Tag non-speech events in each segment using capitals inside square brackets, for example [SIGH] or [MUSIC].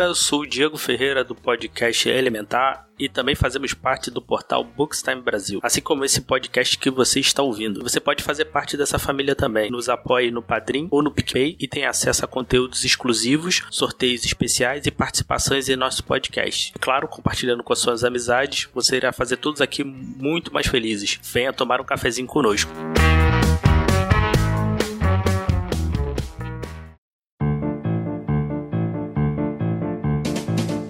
galera, sou o Diego Ferreira do podcast Elementar e também fazemos parte do portal Bookstime Brasil, assim como esse podcast que você está ouvindo. Você pode fazer parte dessa família também. Nos apoie no Padrim ou no PicPay e tem acesso a conteúdos exclusivos, sorteios especiais e participações em nosso podcast. Claro, compartilhando com as suas amizades, você irá fazer todos aqui muito mais felizes. Venha tomar um cafezinho conosco.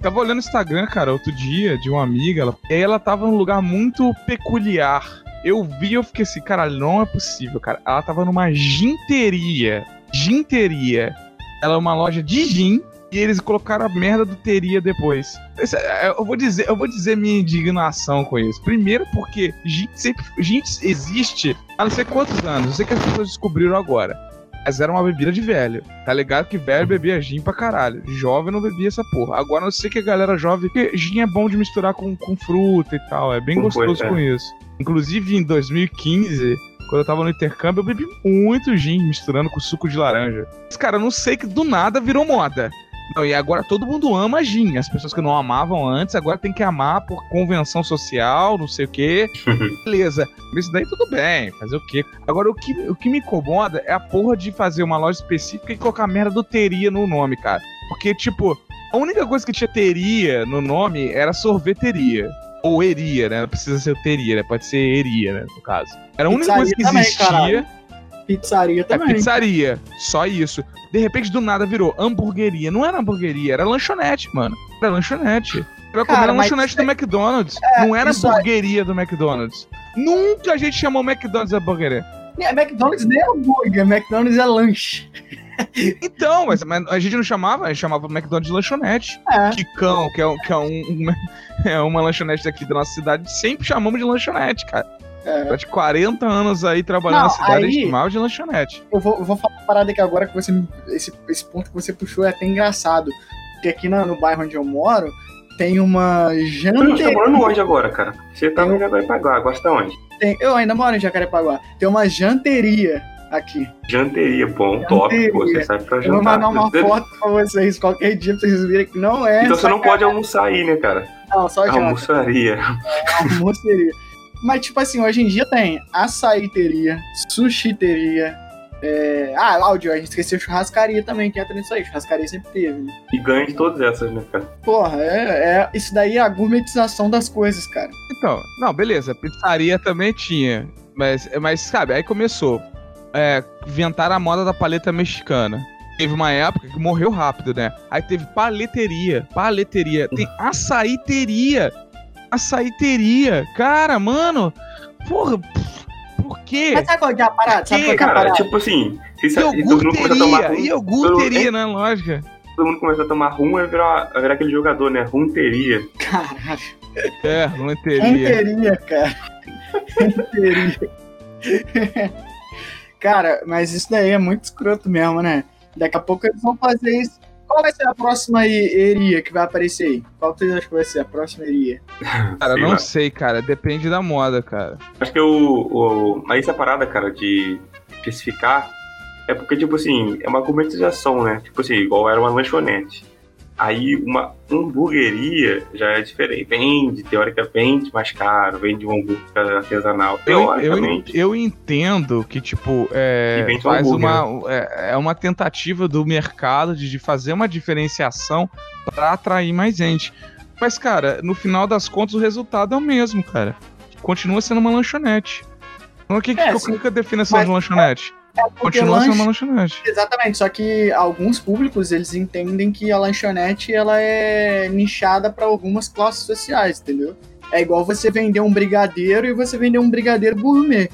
Tava olhando o Instagram, cara, outro dia, de uma amiga, ela, e ela tava num lugar muito peculiar. Eu vi, eu fiquei assim, cara, não é possível, cara. Ela tava numa ginteria. Ginteria. Ela é uma loja de gin e eles colocaram a merda do teria depois. É, eu vou dizer, eu vou dizer minha indignação com isso. Primeiro porque gin sempre gin existe há não sei quantos anos. Eu sei que as pessoas descobriram agora. Mas era uma bebida de velho. Tá ligado que velho bebia gin pra caralho. Jovem não bebia essa porra. Agora eu sei que a galera jovem. Gin é bom de misturar com, com fruta e tal. É bem Com gostoso coisa, é. com isso. Inclusive em 2015. Quando eu tava no intercâmbio, eu bebi muito gin misturando com suco de laranja. Mas, cara, eu não sei que do nada virou moda. Não, e agora todo mundo ama gin. As pessoas que não amavam antes, agora tem que amar por convenção social, não sei o quê. [LAUGHS] Beleza. Isso daí tudo bem, fazer o quê? Agora, o que, o que me incomoda é a porra de fazer uma loja específica e colocar merda do teria no nome, cara. Porque, tipo, a única coisa que tinha teria no nome era sorveteria. Ou eria, né? Não precisa ser teria, né? Pode ser eria, né? No caso. Era a única coisa que Pizzaria também, Pizzaria É também. pizzaria, só isso. De repente, do nada, virou hamburgueria. Não era hamburgueria, era lanchonete, mano. Era lanchonete. Era comer Cara, lanchonete do McDonald's. não era hamburgueria do McDonald's. Nunca a gente chamou McDonald's de hamburgueria. É, McDonald's nem é hambúrguer, McDonald's é lanche. [LAUGHS] Então, mas, a gente não chamava, a gente chamava McDonald's de lanchonete. É. Kikão, que é, que é, um, um- [LAUGHS] é uma lanchonete daqui da nossa cidade, sempre chamamos de lanchonete, cara. É. Durante 40 anos aí trabalhando Não, na cidade, aí- gente chamava de lanchonete. Eu vou, eu vou falar uma parada aqui agora que você. Esse, esse ponto que você puxou é até engraçado. Porque aqui na- no bairro onde eu moro, tem uma Você tá janteria. morando onde agora, cara? Você tá no Jacarepaguá, agora você tá onde? Tem, eu ainda moro em Jacarepaguá. Tem uma janteria aqui. Janteria, bom, top, pô, você sai pra Eu vou jantar. mandar uma foto pra vocês qualquer dia pra vocês verem que não é. Então você não sacanagem. pode almoçar aí, né, cara? Não, só janta. Almoçaria. almoceria. [LAUGHS] Mas, tipo assim, hoje em dia tem açaíteria, sushiteria. É... Ah, áudio, a gente esqueceu churrascaria também, que entra nisso aí. Churrascaria sempre teve, né? E ganha de todas essas, né, cara? Porra, é, é... isso daí é a gourmetização das coisas, cara. Então, não, beleza, pizzaria também tinha. Mas, mas sabe, aí começou. É, inventaram a moda da paleta mexicana. Teve uma época que morreu rápido, né? Aí teve paleteria, paleteria. Tem açaíteria. Açaíteria. Cara, mano. Porra, por quê? Mas sabe qual que é a parada? Sabe Que, qual é a Cara, parada? tipo assim, se sa- e todo mundo começa a tomar Iogurteria, rum, iogurteria, né? Lógica. todo mundo começa a tomar rum, vai virar, virar aquele jogador, né? Rumteria. Caralho. É, não teria. Ranteria, cara. Ranteria. [LAUGHS] cara, mas isso daí é muito escroto mesmo, né? Daqui a pouco eles vão fazer isso. Qual vai ser a próxima e- eria que vai aparecer aí? Qual vocês acham que vai ser a próxima eria? [LAUGHS] Cara, Sei não lá. sei, cara. Depende da moda, cara. Acho que o, o. Mas essa parada, cara, de especificar é porque, tipo assim, é uma gourmetização, né? Tipo assim, igual era uma lanchonete. Aí uma hamburgueria já é diferente. Vende, teoricamente, mais caro, vende um hambúrguer artesanal. Eu, eu, Teoricamente. eu entendo que, tipo, é, E vende faz hambúrguer, uma, é, é uma tentativa do mercado de, de fazer uma diferenciação pra atrair mais gente. Mas, cara, no final das contas, o resultado é o mesmo, cara. Continua sendo uma lanchonete. Então, o que, que, É, qual sim. que é a definição Porque Continua sendo lanche- uma lanchonete. Exatamente, só que alguns públicos eles entendem que a lanchonete ela é nichada para algumas classes sociais, entendeu? É igual você vender um brigadeiro e você vender um brigadeiro gourmet.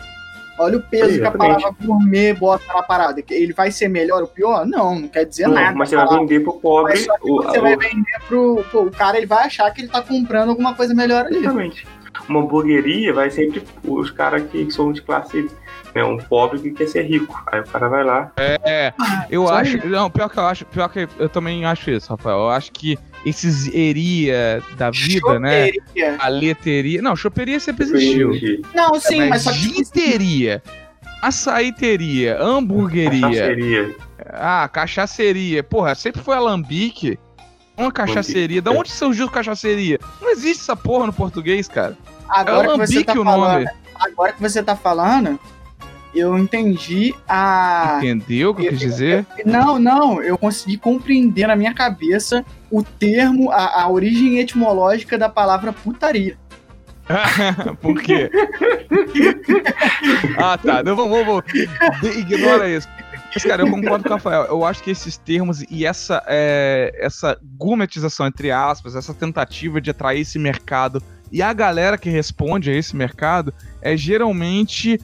Olha o peso que a palavra gourmet bota na parada. Que Ele vai ser melhor ou pior? Não, não quer dizer Não, nada. mas você vai vender pro pobre. Mas só que o- você o- vai vender pro, pô, o cara, ele vai achar que ele tá comprando alguma coisa melhor ali. Exatamente. Uma hamburgueria vai sempre os caras que são de classe. Né, um pobre que quer ser rico. Aí o cara vai lá. É, eu Só acho. Não, pior que eu acho. Pior que eu também acho isso, Rafael. Eu acho que esses eria da vida, né? Choperia. A leteria. Não, choperia sempre existiu. Não, sim, É, mas só que. açaíteria, hamburgueria, Cachaceria. ah, cachaceria. Porra, sempre foi alambique. Uma cachaceria. Da onde surgiu cachaceria? Não existe essa porra no português, cara. Agora é que você tá o falando, nome. agora que você tá falando, eu entendi a Entendeu o que eu quis dizer? Não, não, eu consegui compreender na minha cabeça o termo, a, a origem etimológica da palavra putaria. [LAUGHS] Por quê? [LAUGHS] ah, tá. Não, vamos, vamos. Ignora isso. Mas, cara, eu concordo com o Rafael. Eu acho que esses termos e essa, é, essa gourmetização, entre aspas, essa tentativa de atrair esse mercado e a galera que responde a esse mercado é geralmente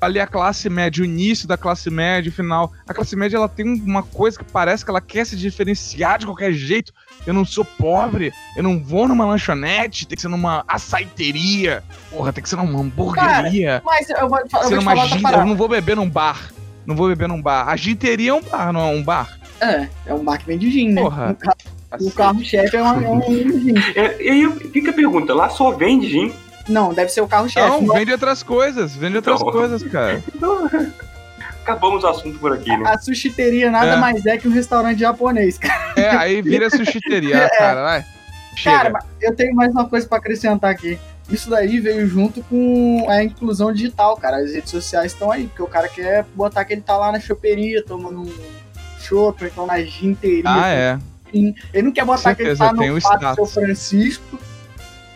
ali a classe média, o início da classe média, o final. A classe média ela tem uma coisa que parece que ela quer se diferenciar de qualquer jeito. Eu não sou pobre, eu não vou numa lanchonete, tem que ser numa açaiteria. Porra, tem que ser numa hamburgueria. Mas eu vou, eu vou ser te numa gin... Eu não vou beber num bar. Não vou beber num bar. A ginteria é um bar, não é um bar? É, é um bar que vende gin, né? Porra. O O carro-chefe é, uma- é um gin. É, e aí fica a pergunta, lá só vende gin? Não, deve ser o carro-chefe. Não, Não, vende outras coisas, vende outras coisas, cara. Então, acabamos o assunto por aqui, né? A sushiteria nada É. mais é que um restaurante japonês, cara. É, aí vira sushiteria, ah, [LAUGHS] cara, vai. Chega. Cara, mas eu tenho mais uma coisa pra acrescentar aqui. Isso daí veio junto com a inclusão digital, cara. As redes sociais estão aí, porque o cara quer botar que ele tá lá na choperia, tomando um chopp, ou então na ginteria. ah, é. Ele não quer botar que ele tá no Pato São. Francisco.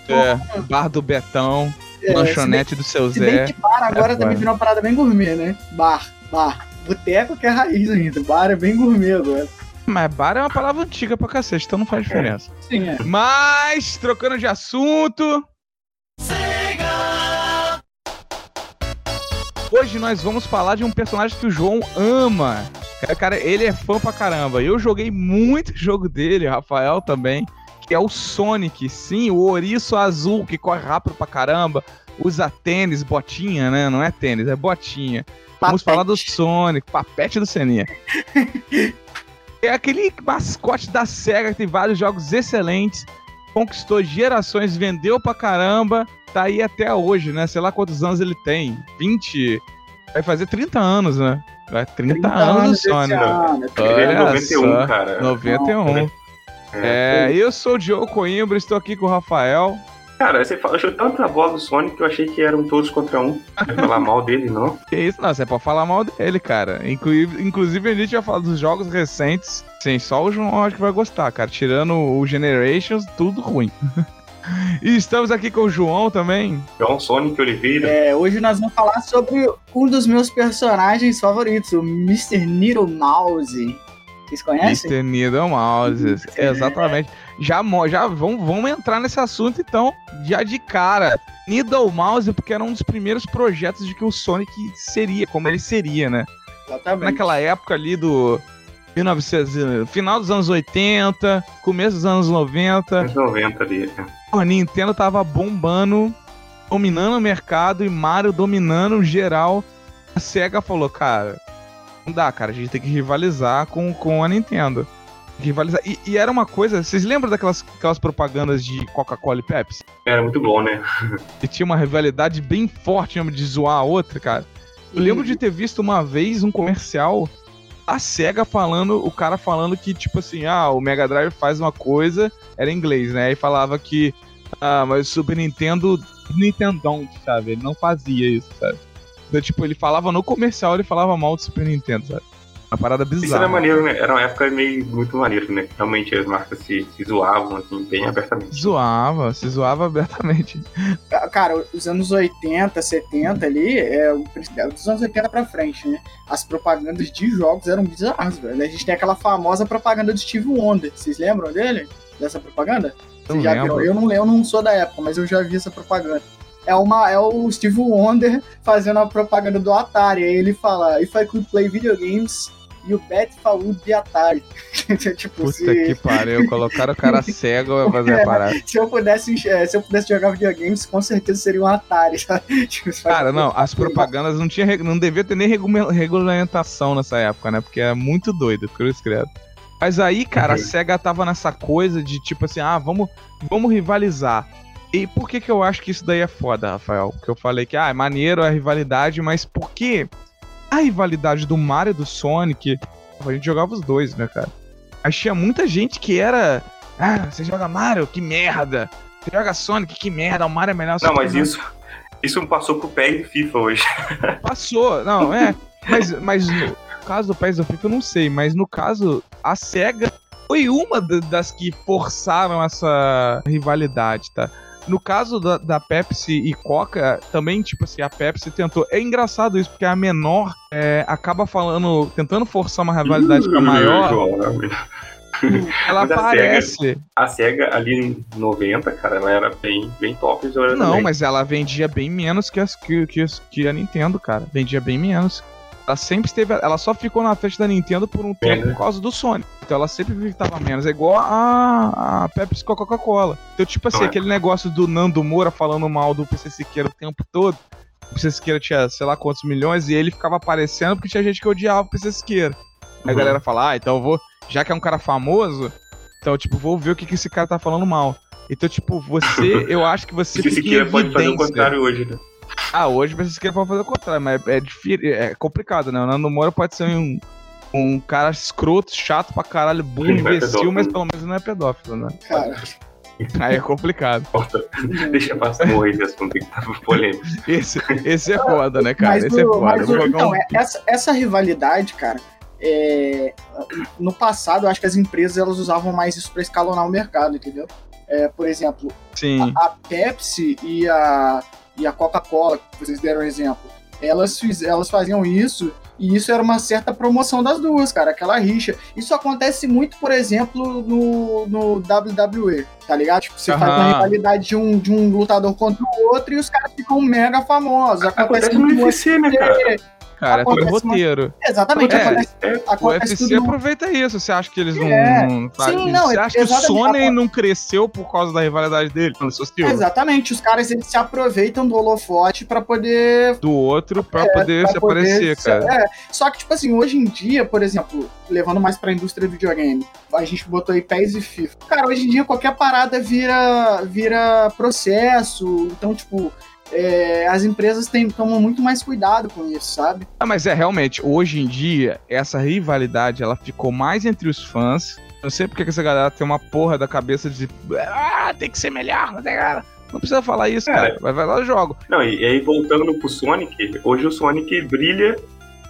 É, bar do Betão, É, lanchonete do seu Se bem Zé. que bar agora É também virou uma parada bem gourmet, né? Bar, bar. Boteco que é raiz ainda. Bar é bem gourmet agora. Mas bar é uma palavra antiga pra cacete, então não faz diferença. Sim, é. Mas, trocando de assunto. Hoje nós vamos falar de um personagem que o João ama. É, Cara, ele é fã pra caramba. Eu joguei muito jogo dele, Rafael também, que é o Sonic. Sim, o ouriço azul que corre rápido pra caramba, usa tênis, botinha, né? Não é tênis, é botinha. Vamos Papete. falar do Sonic, papete do Seninha. [LAUGHS] é aquele mascote da SEGA que tem vários jogos excelentes, conquistou gerações, vendeu pra caramba, tá aí até hoje, né? Sei lá quantos anos ele tem. 20. Vai fazer 30 anos, né? Vai 30, anos o esse Sonic. ano. Ele é Olha 91, só. cara. 91. É, eu sou o Diogo Coimbra, estou aqui com o Rafael. Cara, você falou, achou tanta voz do Sonic que eu achei que eram todos contra um. Não ia falar mal dele, não. [LAUGHS] Que isso, não, você pode falar mal dele, cara. Inclusive, inclusive a gente vai falar dos jogos recentes. Sim, só o João acho que vai gostar, cara. Tirando o Generations, tudo ruim. [LAUGHS] e estamos aqui com o João também. João Sonic Oliveira. É, hoje nós vamos falar sobre um dos meus personagens favoritos, o Mr. Needle Mouse. Vocês conhecem? Mr. Needle Mouse. Exatamente. Já, já vamos, vamos entrar nesse assunto, então, já de cara. Needle Mouse, porque era um dos primeiros projetos de que o Sonic seria, como ele seria, né? Exatamente. naquela época ali do 1900, final dos anos 80, começo dos anos 90, Anos 90 ali. né? a Nintendo tava bombando, dominando o mercado e Mario dominando geral. A SEGA falou, cara, não dá, cara, a gente tem que rivalizar com, com a Nintendo. Tem que Rivalizar. E, e era uma coisa, vocês lembram daquelas aquelas propagandas de Coca-Cola e Pepsi? Era muito bom, né? E tinha uma rivalidade bem forte mesmo de zoar a outra, cara. Eu lembro de ter visto uma vez um comercial a SEGA falando, o cara falando que, tipo assim, ah, o Mega Drive faz uma coisa, era em inglês, né? E falava que, ah, mas o Super Nintendo, Nintendão, sabe? Ele não fazia isso, sabe? Então, tipo, ele falava no comercial, ele falava mal do Super Nintendo, sabe? Uma parada Isso era bizarra. maneiro, né? Era uma época meio muito maneiro, né? Realmente as marcas se, se zoavam, assim, bem abertamente. Zoava, se zoava abertamente. Cara, os anos 80, 70 ali, é, o principal- dos anos 80 pra frente, né? As propagandas de jogos eram bizarras, velho. A gente tem aquela famosa propaganda do Steve Wonder. Vocês lembram dele? Dessa propaganda? Eu já lembro. viram? Eu não, eu não sou da época, mas eu já vi essa propaganda. É, uma, é o Steve Wonder fazendo a propaganda do Atari. Aí ele fala: If I could play video games, you bet would be Atari. [LAUGHS] tipo, Puta se, que pariu, colocaram o cara [LAUGHS] cego pra fazer a parada. se eu pudesse é, se eu pudesse jogar videogames, com certeza seria um Atari, [LAUGHS] sabe? Tipo, Cara, não, as propagandas não tinha, não devia ter nem regu- regulamentação nessa época, né? Porque é muito doido, cruz credo. Mas aí, cara, a Uhum. SEGA tava nessa coisa de tipo assim, ah, vamos, vamos rivalizar. E por que que eu acho que isso daí é foda, Rafael? Porque eu falei que, ah, é maneiro a rivalidade, mas por que a rivalidade do Mario e do Sonic, a gente jogava os dois, né, cara? Tinha muita gente que era Ah, você joga Mario? Que merda! Você joga Sonic? Que merda! O Mario é melhor. Não, mas isso, isso passou pro PES e FIFA hoje. [LAUGHS] Passou, não, é. Mas, mas no caso do PES do FIFA eu não sei, mas no caso, a SEGA foi uma das que forçaram essa rivalidade, tá? No caso da, da, Pepsi e Coca, também, tipo assim, a Pepsi tentou. É engraçado isso, porque a menor é, acaba falando, tentando forçar uma rivalidade com a maior. [LAUGHS] Ela mas aparece. A SEGA, a SEGA, ali em 90, cara, ela era bem, bem top. Não, também. mas ela vendia bem menos que, as, que, que, que a Nintendo, cara. Vendia bem menos. Ela sempre esteve. Ela só ficou na frente da Nintendo por um tempo por causa do Sony. Então ela sempre tava menos. É igual a, a Pepsi com a Coca-Cola. Então, tipo assim, é. aquele negócio do Nando Moura falando mal do PC Siqueira o tempo todo. O PC Siqueira tinha, sei lá quantos milhões, e ele ficava aparecendo porque tinha gente que odiava o PC Siqueira. Aí a Uhum. galera fala, ah, então eu vou. Já que é um cara famoso, então, tipo, vou ver o que, que esse cara tá falando mal. Então, tipo, você, [LAUGHS] eu acho que você Se fica em Siqueira pode fazer o contrário hoje, né? Ah, hoje você quer fazer o contrário, mas é, difícil, é complicado, né? O Nando Moura pode ser um, um cara escroto, chato pra caralho, burro, é imbecil, mas pelo menos não é pedófilo, né? Cara, [LAUGHS] Aí é complicado. Deixa passar morrer esse assunto que tava polêmico. Esse, esse é foda, né, cara? mas, esse é o- foda. o- então, um- é- essa, essa rivalidade, cara, é, no passado eu acho que as empresas elas usavam mais isso pra escalonar o mercado, entendeu? É, por exemplo, Sim. a Pepsi e a, e a Coca-Cola, que vocês deram exemplo, elas, fiz- elas faziam isso e isso era uma certa promoção das duas, cara, aquela rixa. Isso acontece muito, por exemplo, no, no WWE, tá ligado? Tipo, você faz uma rivalidade de um, de um lutador contra o outro e os caras ficam mega famosos. Acontece, Acontece no muito UFC, né, cara? Cara, é acontece uma- roteiro. Exatamente, É, acontece, É, O acontece UFC tudo no- aproveita isso. Você acha que eles não. É. não fazem Sim, isso? não, Você acha que o. Sony não cresceu por causa da rivalidade dele? Exatamente, os caras eles se aproveitam do holofote pra poder Do outro pra É, poder pra se poder aparecer, se- cara. É, só que, tipo assim, hoje em dia, por exemplo, levando mais pra indústria do videogame, a gente botou aí PES e FIFA. Cara, hoje em dia qualquer parada vira, vira processo, então, tipo, é, as empresas têm, tomam muito mais cuidado com isso, sabe? Ah, mas é realmente, hoje em dia, essa rivalidade ela ficou mais entre os fãs. Eu não sei porque que essa galera tem uma porra da cabeça de. Ah, tem que ser melhor, não tem cara. Não precisa falar isso, Cara. cara. Vai, vai lá e joga. Não, e, e aí voltando pro Sonic, hoje o Sonic brilha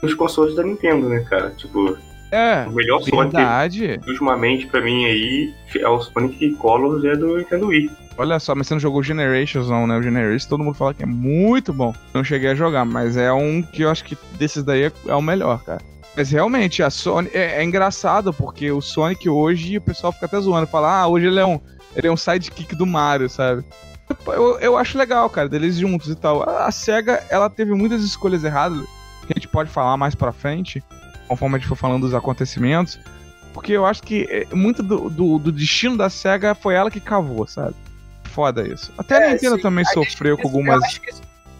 nos consoles da Nintendo, né, cara? Tipo, É, o melhor Sonic verdade. ultimamente pra mim aí é o Sonic Colors é do Nintendo Wii. Olha só, mas você não jogou Generations, não, né? O Generations todo mundo fala que é muito bom. Não cheguei a jogar, mas é um que eu acho que desses daí é, é o melhor, cara. Mas realmente, a Sony. É, é engraçado, porque o Sonic hoje o pessoal fica até zoando. Fala, ah, hoje ele é um. Ele é um sidekick do Mario, sabe? Eu, eu acho legal, cara, deles juntos e tal. A, a SEGA, ela teve muitas escolhas erradas, que a gente pode falar mais pra frente, conforme a gente for falando dos acontecimentos. Porque eu acho que é, muito do, do, do destino da SEGA foi ela que cavou, sabe? Foda isso. Até a É, Nintendo sim. também A gente- sofreu com Eu algumas. acho que,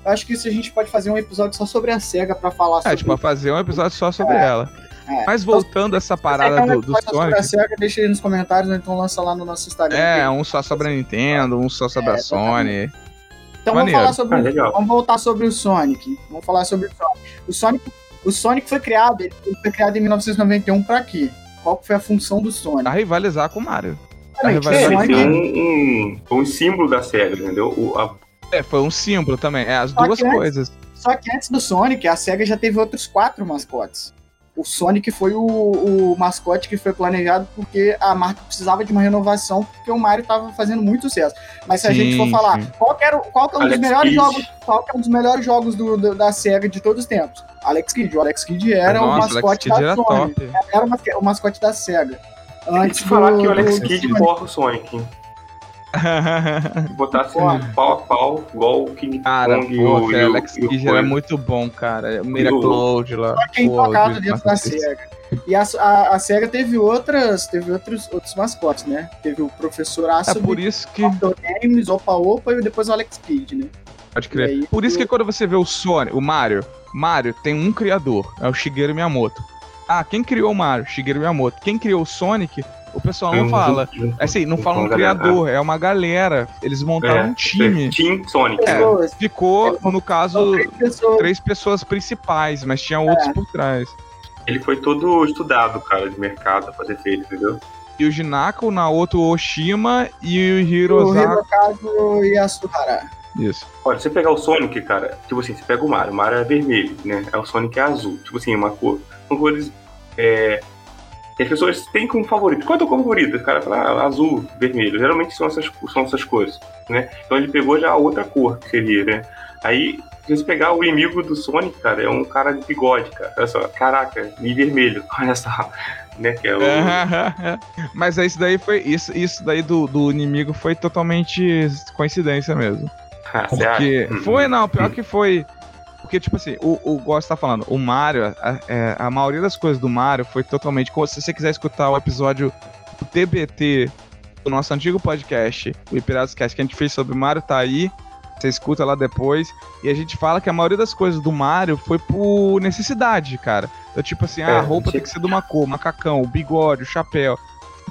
acho que isso a gente pode fazer um episódio só sobre a SEGA pra falar É, sobre tipo, fazer um episódio só sobre ela. É. Mas voltando a essa parada Então, do, do Sonic. a SEGA, deixa aí nos comentários, ou então lança lá no nosso Instagram. É, um só sobre a Nintendo, um só sobre É, a Sony. Então Maneiro. vamos falar sobre Ah. Vamos voltar sobre o Sonic. Vamos falar sobre o Sonic. O Sonic, o Sonic foi criado, ele foi criado em 1991 pra quê? Qual foi a função do Sonic? Pra rivalizar com o Mario. Vai- o É, ele Sonic- foi um, um, um símbolo da SEGA, entendeu? O, a, É, foi um símbolo também. É, as Só duas antes- coisas. Só que antes do Sonic, a SEGA já teve outros quatro mascotes. O Sonic foi o, o mascote que foi planejado porque a marca precisava de uma renovação, porque o Mario estava fazendo muito sucesso. Mas se a Sim, gente for falar, sim. qual que, era, o- qual que é um dos Alex melhores Kidd. jogos, qual que é um dos melhores jogos do- do- da SEGA de todos os tempos? Alex Kidd. O Alex Kidd era o Nossa, Alex mascote da era Sony. top. Era o o mascote da SEGA. Antes que falar do- que o Alex do- Kidd do- porra o Sonic. [LAUGHS] botasse Porra. pau a pau, igual o King Cara, Kong pô, o, cara, o, Alex era coisa. muito bom, cara. O Miracloud lá. Só quem Pô, tocava de- dentro da SEGA. E a, a, a SEGA teve outras, teve outros, outros mascotes, né? Teve o Professor É Aço, por isso que. Games, Opa Opa e depois o Alex Kidd, né? Pode crer. aí, Por isso o- que quando você vê o Sonic, o Mario, Mario tem um criador, é o Shigeru Miyamoto. Ah, quem criou o Mario? Shigeru Miyamoto. Quem criou o Sonic? O pessoal não Hum, fala. Assim, não fala um a criador, é uma galera. Eles montaram É, um time. Team Sonic. É. Ficou, no caso, três pessoas. principais, mas tinha outros por trás. Ele foi todo estudado, cara, de mercado pra ser feito, entendeu? Naka, o Naoto Oshima e o O Hirosaka. Hirokazu Yasuhara. Isso. Olha, se você pegar o Sonic, cara, tipo assim, você pega o Mario, o Mario é vermelho, né? É o Sonic é azul. Tipo assim, uma cor. São cores. É, as pessoas têm como favorito. Qual é a tua cor favorita? O cara fala ah, azul, vermelho. Geralmente são essas, são essas cores, né? Então ele pegou já a outra cor que seria, né? Aí, se você pegar o inimigo do Sonic, cara, é um cara de bigode, cara. Olha só, caraca, e vermelho. [LAUGHS] Olha só, né? Que é o. [LAUGHS] Mas isso daí foi. Isso, isso daí do, do inimigo foi totalmente coincidência mesmo. [LAUGHS] Ah, Porque. acha? Foi, não, pior que foi. Porque, tipo assim, o, o Gosto tá falando, o Mario, a, é, a maioria das coisas do Mario foi totalmente. Se você quiser escutar o episódio do TBT do nosso antigo podcast, o Piratas Cast, que a gente fez sobre o Mario, tá aí. Você escuta lá depois. E a gente fala que a maioria das coisas do Mario foi por necessidade, cara. Então, tipo assim, ah, É, a roupa tipo- tem que ser de uma cor, macacão, o bigode, o chapéu.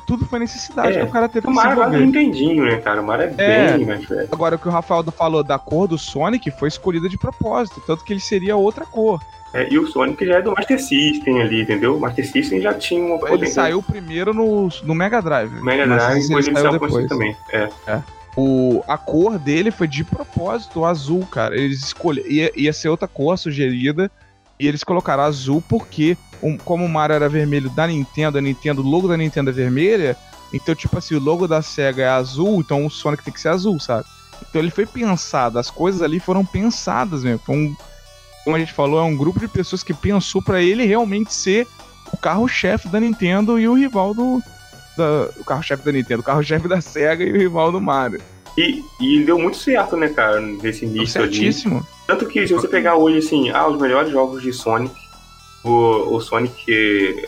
Tudo foi necessidade É, que o cara teve O que Mario é quase desenvolver. Nintendinho, né, cara? O Mario é, É. bem mais velho. Agora, o que o Rafael falou da cor do Sonic foi escolhida de propósito, tanto que ele seria outra cor. É, e o Sonic já é do Master System ali, entendeu? O Master System já tinha uma Ele saiu primeiro no, no Mega Drive. Mega Drive, depois ele saiu depois. também. É. O, a cor dele foi de propósito o azul, cara. Eles escolheram. Ia, ia ser outra cor sugerida. E eles colocaram azul porque, um- como o Mario era vermelho da Nintendo, a Nintendo, o logo da Nintendo é vermelha. Então, tipo assim, o logo da SEGA é azul, então o Sonic tem que ser azul, sabe? Então ele foi pensado, as coisas ali foram pensadas mesmo. Foi um, como a gente falou, é um grupo de pessoas que pensou pra ele realmente ser o carro-chefe da Nintendo e o rival do. da- o carro-chefe da Nintendo, o carro-chefe da SEGA e o rival do Mario. E, e deu muito certo, né, cara, nesse início ali. certíssimo. Tanto que se você pegar hoje, assim, ah, os melhores jogos de Sonic, o, o Sonic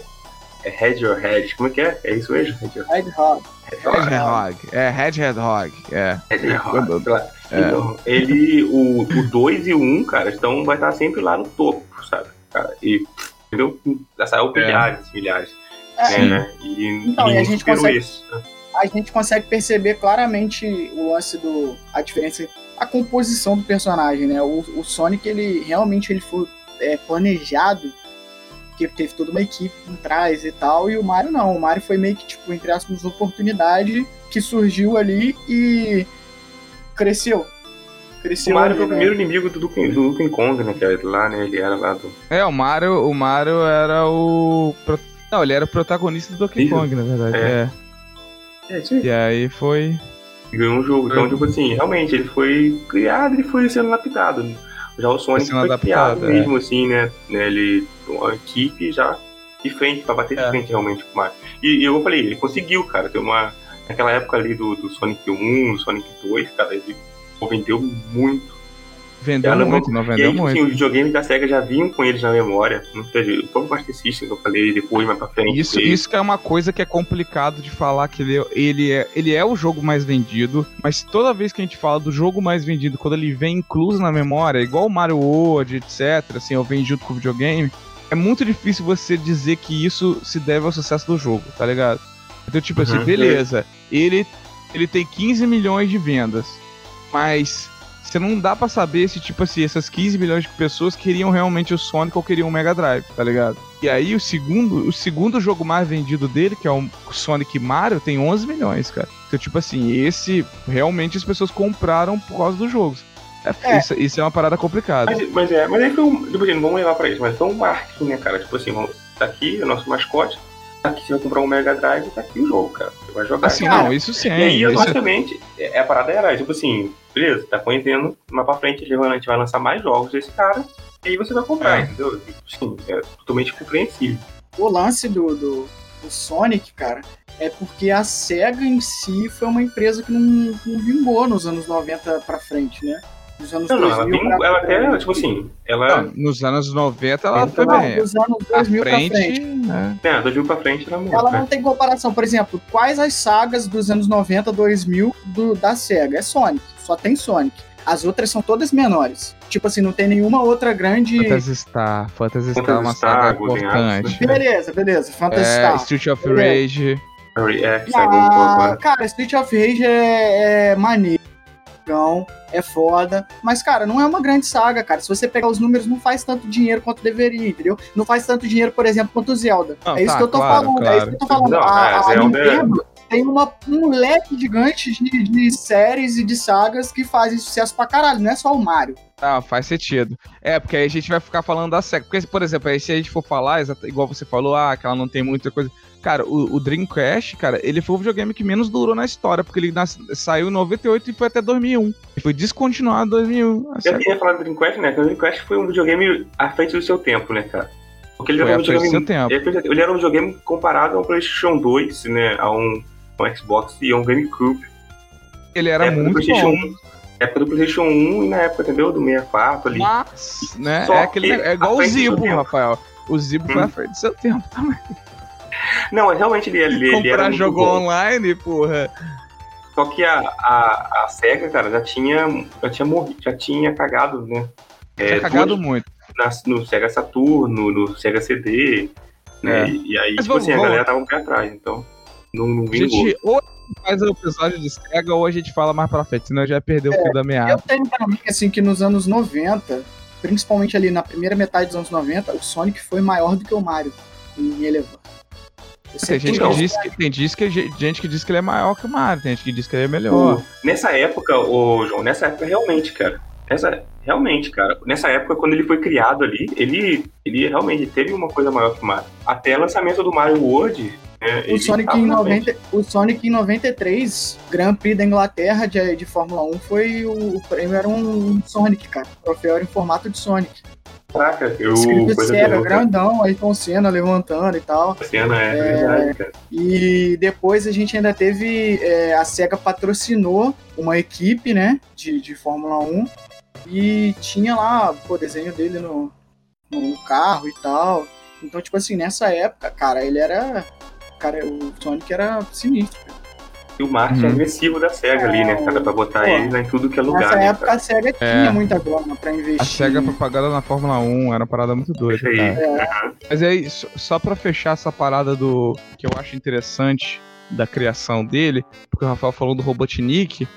é Head, como é que é? É isso mesmo? Hedgehog. Hedgehog. É, Hedgehog. É. Hedgehog. É. Então, ele, o 2 e o 1, um, cara, então vai estar sempre lá no topo, sabe? Cara, e, entendeu? Já saiu milhares, milhares. É, né? E, Então, e a gente consegue- isso. a gente consegue perceber claramente o lance do. a diferença, a composição do personagem, né? O, o Sonic, ele realmente ele foi é, planejado, porque teve toda uma equipe por trás e tal, e o Mario não. O Mario foi meio que, tipo, entre aspas, oportunidade que surgiu ali e cresceu. O Cresceu Mario ali, foi o né? primeiro inimigo do Donkey, do Donkey Kong, né? Que era lá, né? Ele era lá do. É, o Mario, o Mario era o. Não, ele era o protagonista do Donkey. Kong, na verdade. É. É. É. E aí foi. ganhou um jogo. Então, tipo assim, realmente, ele foi criado e foi sendo lapidado. Já o Sonic foi adaptado, criado é. mesmo, assim, né? Ele uma equipe já de frente, pra bater de É. frente realmente com o Mario. E, e eu falei, ele conseguiu, cara, ter uma. Naquela época ali do, do Sonic 1, do Sonic 2, cara, ele vendeu muito. Vendeu Ela muito, não E vendeu aí, tipo muito. assim, os videogames da SEGA já vinham com eles na memória. Gente- O próprio Master System que eu falei, depois mais pra frente. Isso, veio. isso que é uma coisa que é complicado de falar que ele, ele, é, ele é o jogo mais vendido, mas toda vez que a gente fala do jogo mais vendido, quando ele vem incluso na memória, igual o Mario World, etc., assim, ou vem junto com o videogame, é muito difícil você dizer que isso se deve ao sucesso do jogo, tá ligado? Então, tipo assim, Uhum. beleza, ele, ele tem 15 milhões de vendas, mas você não dá pra saber se, tipo assim, essas 15 milhões de pessoas queriam realmente o Sonic ou queriam o Mega Drive, tá ligado? E aí o segundo, o segundo jogo mais vendido dele, que é o Sonic Mario, tem 11 milhões, cara. Então, tipo assim, esse realmente as pessoas compraram por causa dos jogos. É, É. Isso, isso é uma parada complicada. Mas, mas é, mas aí foi um. Tipo assim, não vamos levar pra isso, mas foi um marketing, né, cara? Tipo assim, vamos, tá aqui o nosso mascote, tá aqui você vai comprar um Mega Drive, tá aqui o jogo, cara. Você vai jogar. Assim, cara. não, isso sim. E aí, automaticamente, é, a parada era, tipo assim, beleza, tá vendendo, mas pra frente ele vai- a gente vai lançar mais jogos desse cara, e aí você vai comprar, É. entendeu? Sim, é totalmente compreensível. o lance do, do, do Sonic, cara, é porque a SEGA em si foi uma empresa que não, não vingou nos anos 90 pra frente, né? Nos anos Não, não, ela, 2000 vingou- pra ela até, frente. tipo assim, ela. Não, nos anos 90 ela foi Não, bem. dos anos À 2000 frente, pra frente. né? É, 2000 pra frente ela morreu. Ela né? não tem comparação. Por exemplo, quais as sagas dos anos 90, 2000 do, da SEGA? É Sonic. Só tem Sonic. As outras são todas menores. Tipo assim, não tem nenhuma outra grande. Phantasy Star. Phantasy Star é uma Phantasy Star, saga importante. Axe, Beleza, beleza. Fantasy É, Star. Street of Beleza. Rage. É, pouco Ah, agora. cara, Street of Rage é, é maneiro. é foda. Mas, cara, não é uma grande saga, cara. Se você pegar os números, não faz tanto dinheiro quanto deveria, entendeu? Não faz tanto dinheiro, por exemplo, quanto o Zelda. Não, é isso tá, que eu tô claro, falando. É claro. isso que eu tô falando. Não, a, é, a Zelda é- Nintendo tem uma, um leque gigante de, de séries e de sagas que fazem sucesso pra caralho. Não é só o Mario. Ah, faz sentido. É, porque aí a gente vai ficar falando da SEGA. Porque, por exemplo, aí se a gente for falar, igual você falou, ah, que ela não tem muita coisa. Cara, o, o Dreamcast, cara, ele foi o videogame que menos durou na história, porque ele nas- saiu em 98 e foi até 2001. E foi descontinuado em 2001. A Eu SEGA queria falar do Dreamcast, né? O Dreamcast foi um videogame à frente do seu tempo, né, cara? Porque ele foi era um videogame. seu tempo. Ele, ele era um videogame comparado a um PlayStation 2, né? A um, um Xbox e a um GameCube. Ele era do muito bom. 1, época do PlayStation 1 e na época, entendeu? Do 64 ali. Mas, né? Só É, aquele, que é igual o Zibo. Rafael. O Zibo foi Hum. à frente do seu tempo também. Não, mas realmente ele, ele, ele era Comprar jogo bom. online, porra. Só que a, a, a SEGA, cara, já tinha, já tinha morrido, já tinha cagado, né? É, Tinha cagado muito. na- no Sega Saturno, no Sega CD, né? É. E, e aí, Mas tipo vamos- assim, a vamos- galera tava um pé atrás, então não, não gente ou faz o episódio de SEGA ou a gente fala mais pra frente, senão já perdeu o fio da meada. Eu tenho pra mim, assim, que nos anos 90, principalmente ali na primeira metade dos anos 90, o Sonic foi maior do que o Mario em Elevar. Tem sempre gente, Então. que diz que, tem diz que, gente que diz que ele é maior que o Mario, tem gente que diz que ele é melhor. Nessa época, ô João, nessa época realmente, cara. Nessa, realmente, cara. Nessa época, quando ele foi criado ali, ele, ele realmente teve uma coisa maior que o Mario. Até o lançamento do Mario World, né, O Sonic, em na frente. 90, o Sonic em 93, Grand Prix da Inglaterra de, de Fórmula 1, foi o, o prêmio era um Sonic, cara. O troféu era em formato de Sonic. Caraca, eu. Escrito coisa de Sega, louca. grandão, Ayrton Senna levantando e tal. A cena é, verdade, cara. E depois a gente ainda teve. é, a SEGA patrocinou uma equipe, né? De, de Fórmula 1. E tinha lá o desenho dele no, no carro e tal. Então, tipo assim, nessa época, cara, ele era. Cara, o Sonic era sinistro. E o marketing Uhum. agressivo da SEGA ali, né, cara? Pra botar Pô, ele em tudo que é lugar, Nessa né, época cara? a SEGA É. tinha muita grana pra investir. A SEGA propaganda na Fórmula 1 era uma parada muito doida, aí. cara. Mas aí, só- só pra fechar essa parada do que eu acho interessante da criação dele, porque o Rafael falou do Robotnik,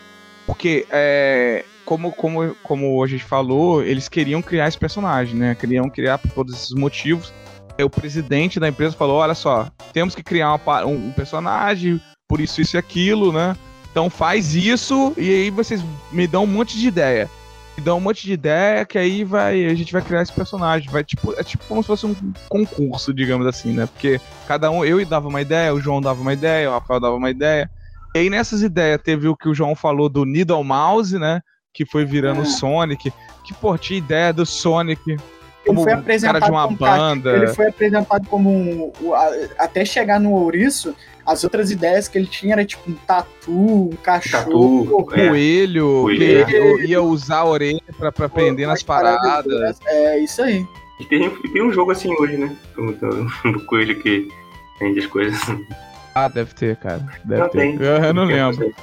porque é, como, como, como a gente falou, eles queriam criar esse personagem, né? Queriam criar por todos esses motivos. O presidente da empresa falou: olha só, temos que criar uma um, um personagem, por isso, isso e aquilo, né? Então faz isso e aí vocês me dão um monte de ideia. Me dão um monte de ideia que aí vai, a gente vai criar esse personagem. Vai, tipo, é tipo como se fosse um concurso, digamos assim, né? Porque cada um, eu dava uma ideia, o João dava uma ideia, o Rafael dava uma ideia. E aí nessas ideias teve o que o João falou do Needle Mouse, né? Que foi virando o É. Sonic. Que, pô, tinha ideia do Sonic Ele como foi um apresentado cara de uma como banda. Ele foi apresentado como um. Até chegar no ouriço, as outras ideias que ele tinha era tipo um tatu, um cachorro. Tatu, é. Coelho, Coelho. que ia usar a orelha pra, pra prender nas paradas dessas. É isso aí. E tem, tem um jogo assim hoje, né? Do, do, [LAUGHS] do coelho que vende as coisas. Ah, deve ter, cara. Deve Não ter. tem. Eu, eu não Tem, lembro.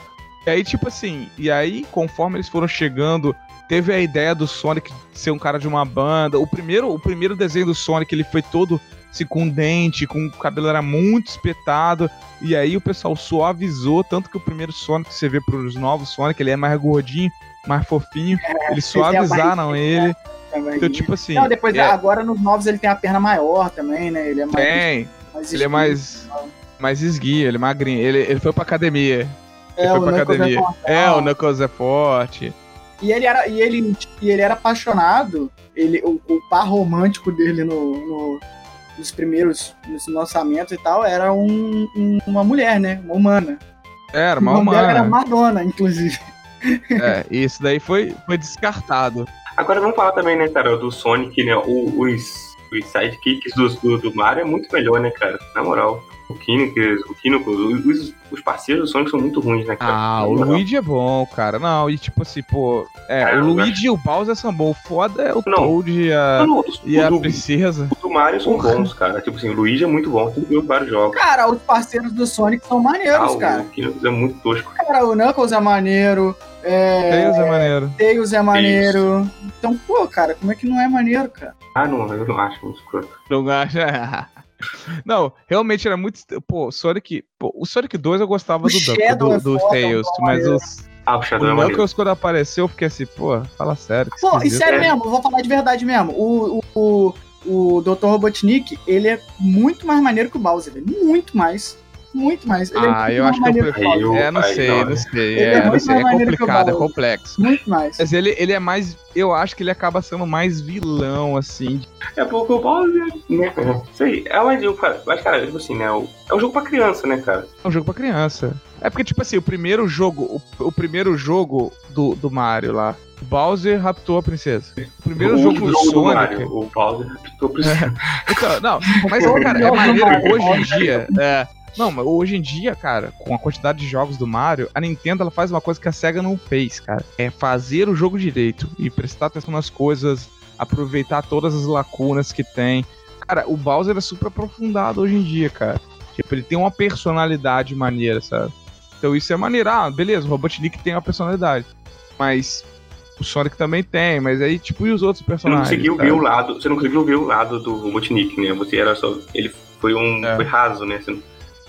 E aí, tipo assim, e aí, conforme eles foram chegando, teve a ideia do Sonic ser um cara de uma banda. O primeiro, o primeiro desenho do Sonic, ele foi todo assim, com dente, com o cabelo era muito espetado. E aí o pessoal suavizou, tanto que o primeiro Sonic que você vê pros novos Sonic, ele é mais gordinho, mais fofinho. Eles esse é suavizaram barriguinha, ele. Também. Então, tipo assim. Não, depois, é, agora nos novos ele tem a perna maior também, né? Ele é mais. tem, mais ele é mais, mais esguio, ele é magrinho. Ele, ele foi pra academia. É, foi o pra Knuckles academia. fortão. É, o Knuckles é forte. E ele era, e ele, e ele era apaixonado. Ele, o, o par romântico dele no, no- nos primeiros nos lançamentos e tal era um- um- uma mulher, né? Uma humana. Era, O uma dela era humana. Madonna, inclusive. É, isso daí foi, foi descartado. Agora vamos falar também, né, cara, do Sonic, né? O- os, os sidekicks do, do, do Mario é muito melhor, né, cara? Na moral. O Kinnickers, o Kinnick, os, os parceiros do Sonic são muito ruins, né, cara? Ah, o. Luigi é bom, cara. Não, e tipo assim, pô. É, Ah, o Luigi e o Bowser são bons. O foda é o Não. Toad e a, Não, não, e a o, do, princesa. o do Mario são Porra. bons, cara. Tipo assim, o Luigi é muito bom, tem que vários jogos. Cara, os parceiros do Sonic são Ah, maneiros, cara. o Kinnickers é muito tosco. Cara, o Knuckles é maneiro. É, Tails é maneiro. Tails é maneiro. Então, pô, cara, como é que não é maneiro, cara? Ah, não, eu não acho muito escroto. Não acha? [LAUGHS] Não, realmente era muito. Pô, Sonic. Pô, o Sonic 2 eu gostava O do, Duck- Shadow do, é dos foda, Tails, é mas maneiro. os. Ah, o O Shadow é maneiro. Knuckles, quando apareceu, eu fiquei assim, pô, fala sério. Pô, e sério É. mesmo, eu vou falar de verdade mesmo. O, o, o, o Dr. Robotnik, ele é muito mais maneiro que o Bowser. Muito mais. Muito mais. Ele é Ah, muito eu acho que eu prefiro. É, não aí sei, não, não sei. É É, não sei. É maneiro que o complicado, é complexo. Muito mais. Mas ele, ele é mais. Eu acho que ele acaba sendo mais vilão, assim. É porque o Bowser, né? Sei. É mais eu, cara. Mas, cara, tipo assim, né? É um jogo pra criança, né, cara? É um jogo pra criança. É porque, tipo assim, o primeiro jogo. O, o primeiro jogo do, do Mario lá. O Bowser raptou a princesa. O primeiro o jogo do do Sonic. Mario, o Bowser. Tô precisando. [LAUGHS] Então, não, mas, [LAUGHS] cara, é jogo maneiro Mario, hoje em dia. É, não, mas hoje em dia, cara, com a quantidade de jogos do Mario, a Nintendo ela faz uma coisa que a SEGA não fez, cara. É fazer o jogo direito e prestar atenção nas coisas, aproveitar todas as lacunas que tem. Cara, o Bowser é super aprofundado hoje em dia, cara. Tipo, ele tem uma personalidade maneira, sabe? Então isso é maneiro. Ah, beleza, o Robotnik tem uma personalidade. Mas o Sonic também tem, mas aí, tipo, e os outros Você não personagens? conseguiu ver o lado. Você não conseguiu ver o lado do Robotnik, né? Você era só. Ele foi um. É. Foi raso, né? Você não,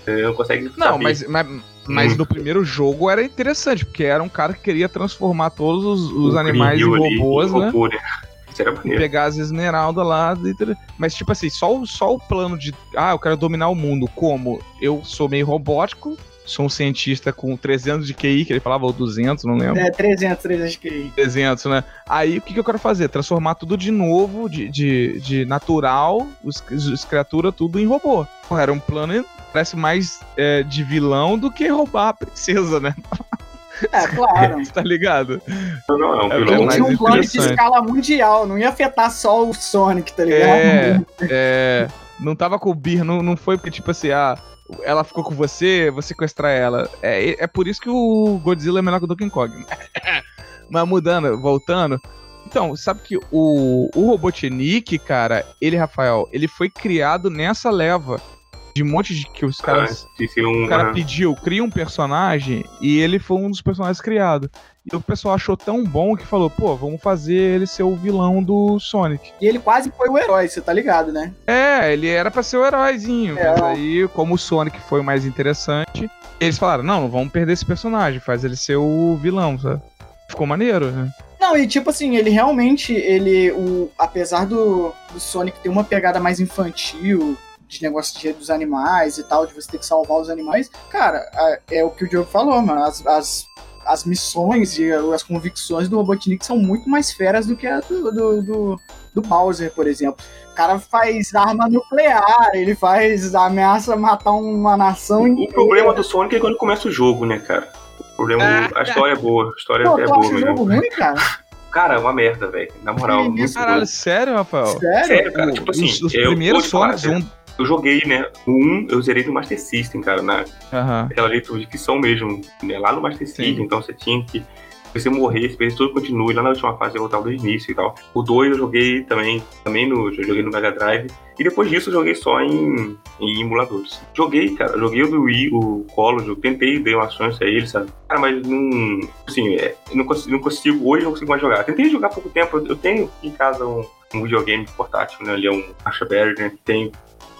não consegue. Não, saber. mas, mas, mas Hum. no primeiro jogo era interessante, porque era um cara que queria transformar todos os, os animais em ali, robôs, em né? robô, né? Pegar as esmeraldas lá. Mas, tipo assim, só, o- só o plano de. Ah, eu quero dominar o mundo. Como? Eu sou meio robótico, sou um cientista com 300 de QI, que ele falava, ou 200, não lembro. É, 300, 300 que 300, né? Aí o que, que eu quero fazer? Transformar tudo de novo, de, de, de natural, os, os criaturas, tudo em robô. Era um plano, parece mais é, de vilão do que roubar a princesa, né? É, claro. [LAUGHS] tá ligado? Não, não, é um É, vilão. Mais tinha um plano de escala mundial, não ia afetar só o Sonic, tá ligado? É, é. Não tava com o Bir, não, não foi porque, tipo assim, ah, ela ficou com você, vou sequestrar ela. É, é por isso que o Godzilla é melhor que o Donkey Kong. [LAUGHS] Mas mudando, voltando. Então, sabe que o, o Robotnik, cara, ele, Rafael, ele foi criado nessa leva de um monte de que os caras. ser um. O cara ah, pediu, cria um personagem e ele foi um dos personagens criados. E o pessoal achou tão bom que falou, pô, vamos fazer ele ser o vilão do Sonic. E ele quase foi o herói, você tá ligado, né? É, ele era pra ser o heróizinho, É. mas aí, como o Sonic foi o mais interessante, eles falaram, não, não vamos perder esse personagem, faz ele ser o vilão, sabe? Ficou maneiro, né? Não, e tipo assim, ele realmente, ele, o, apesar do, do Sonic ter uma pegada mais infantil, de negócio de, dos animais e tal, de você ter que salvar os animais, cara, a- é o que o Diogo falou, mano, as, as, as missões e as convicções do Robotnik são muito mais feras do que a do, do, do, do Bowser, por exemplo. O cara faz arma nuclear, ele faz ameaça matar uma nação O inteira. problema do Sonic é quando começa o jogo, né, cara? O problema do- A história é boa, a história Pô, é boa acha o mesmo. jogo ruim, cara? [LAUGHS] Cara, é uma merda, velho. Na moral, Que muito isso, Caralho, boa. sério, Rafael? Sério? Sério, cara, O- tipo assim, os, os primeiros Sonics, um... Eu joguei, né? O 1, eu zerei no Master System, cara, na, Aham. aquela leitura de ficção mesmo, né? Lá no Master System, Sim. então você tinha que. Se você morrer, se tudo continue, lá na última fase você voltar do início e tal. O 2 eu joguei também, também no, eu joguei no Mega Drive. E depois disso eu joguei só em, em emuladores. Joguei, cara, eu joguei o do Wii, o Color, eu tentei, dei uma chance a ele, sabe? Cara, mas não. Assim, é, eu não consigo, não consigo, hoje eu não consigo mais jogar. Tentei jogar há pouco tempo, eu, eu tenho em casa um, um videogame portátil, né? Ali é um Achaberry, né? Que tem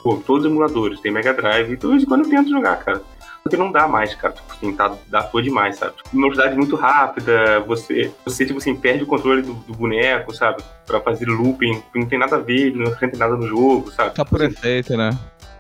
pô, todos os emuladores, tem Mega Drive, e de vez em quando eu tento jogar, cara. Porque não dá mais, cara. Tipo tá, dá toa demais, sabe? Tipo, velocidade muito rápida, você, você, tipo assim, perde o controle do, do boneco, sabe? Pra fazer looping, não tem nada a ver, não acrescenta nada no jogo, sabe? Só por efeito, né?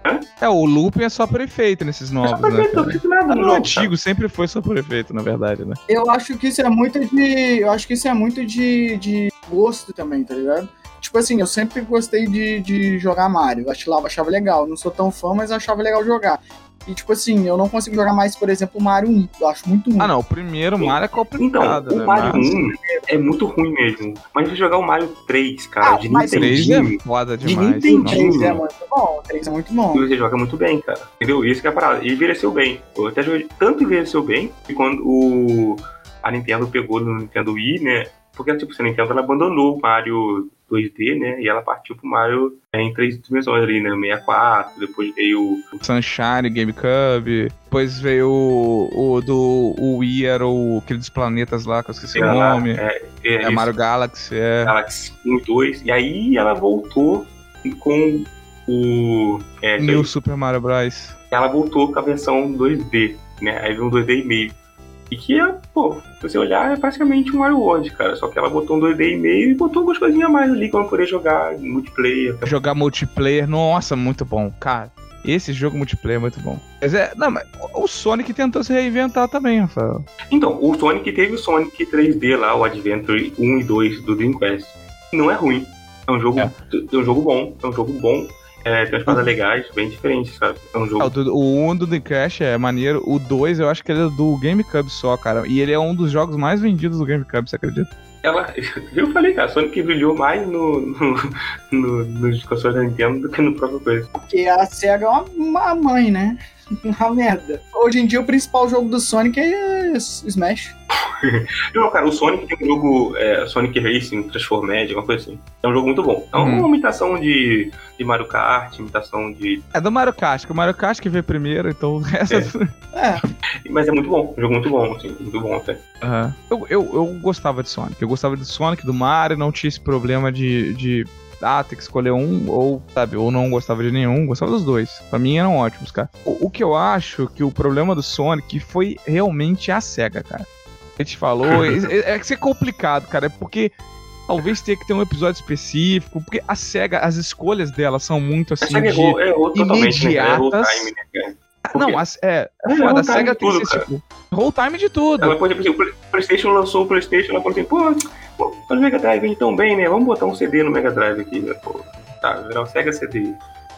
Hã? É, o looping é só por efeito nesses Só novos, né? cara? nada Ah, no antigo sempre foi só por efeito, na verdade, né? Eu acho que isso é muito de. Eu acho que isso é muito de, de gosto também, tá ligado? Tipo assim, eu sempre gostei de, de jogar Mario. Eu achava, achava legal. Não sou tão fã, mas achava legal jogar. E tipo assim, eu não consigo jogar mais, por exemplo, o Mario 1. Eu acho muito ruim. Ah, não, o primeiro Mario é Então, complicado, né? o Mario Mas 1 é muito ruim mesmo. Mas se jogar o Mario 3, cara, Ah, de Nintendinho, é foda De demais. Nintendinho. nossa. 3 é muito bom. 3 é muito bom. você joga muito bem, cara. Entendeu? Isso que é a parada. E envelheceu bem. Eu até joguei, tanto envelheceu bem que quando o, a Nintendo pegou no Nintendo Wii, né? Porque, tipo, a Nintendo ela abandonou o Mario 2D, né? E ela partiu pro Mario é, em três dimensões ali, né? 64, depois veio o Sunshine, GameCube. Depois veio o, o do o Wii, era o, aquele dos planetas lá, que eu esqueci o lá, nome. É, é, É Mario Galaxy, é. Galaxy 1 e 2. E aí ela voltou com o. É, New Super Mario Bros. ela voltou com a versão 2D, né? Aí veio um 2D e meio. E que, é, pô, se você olhar, é praticamente um Mario World, cara. Só que ela botou um 2D e meio e botou algumas coisinhas a mais ali pra poder jogar multiplayer. Jogar multiplayer, nossa, muito bom, cara. Esse jogo multiplayer é muito bom. Mas é, não, mas o Sonic tentou se reinventar também, Rafael. Então, o Sonic teve o Sonic 3D lá, o Adventure 1 e 2 do Dreamcast. Não é ruim. É um jogo, é. é um jogo bom, é um jogo bom. É, tem umas paradas uhum. legais, bem diferentes, sabe? É um jogo. Ah, o 1 do Dreamcast é maneiro, o 2 eu acho que ele é do GameCube só, cara. E ele é um dos jogos mais vendidos do GameCube, você acredita? Ela, [LAUGHS] eu falei, cara, Sonic brilhou mais no, no, no, nos consoles da Nintendo do que no próprio coisa. Porque a SEGA é uma, uma mãe, né? [LAUGHS] Uma merda. Hoje em dia o principal jogo do Sonic é Smash. [LAUGHS] Não, cara, o Sonic tem um jogo é, Sonic Racing, Transformed, alguma coisa assim. É um jogo muito bom. É uma uhum. imitação de, de Mario Kart, imitação de. É do Mario Kart, que o Mario Kart que veio primeiro, então essa. É. é. [LAUGHS] Mas é muito bom, um jogo muito bom, assim, muito bom até. Uhum. Eu, eu, eu gostava de Sonic. Eu gostava de Sonic, do Mario, não tinha esse problema de, de ah, tem que escolher um, ou, sabe, ou não gostava de nenhum, gostava dos dois. Pra mim eram ótimos, cara. O, o que eu acho que o problema do Sonic foi realmente a SEGA, cara. A gente falou, [LAUGHS] é, é, é que isso é complicado, cara, é porque talvez tenha que ter um episódio específico, porque a SEGA, as escolhas dela são muito assim, SEGA de errou, errou imediatas. Né? Time, né, não, a, é, é foda, a SEGA tem ser tipo, roll time de tudo. Ela, por exemplo, o PlayStation lançou o PlayStation, ela falou assim, pô, o Mega Drive vende tão bem, né? Vamos botar um CD no Mega Drive aqui, né? Pô, tá, virar um Sega CD.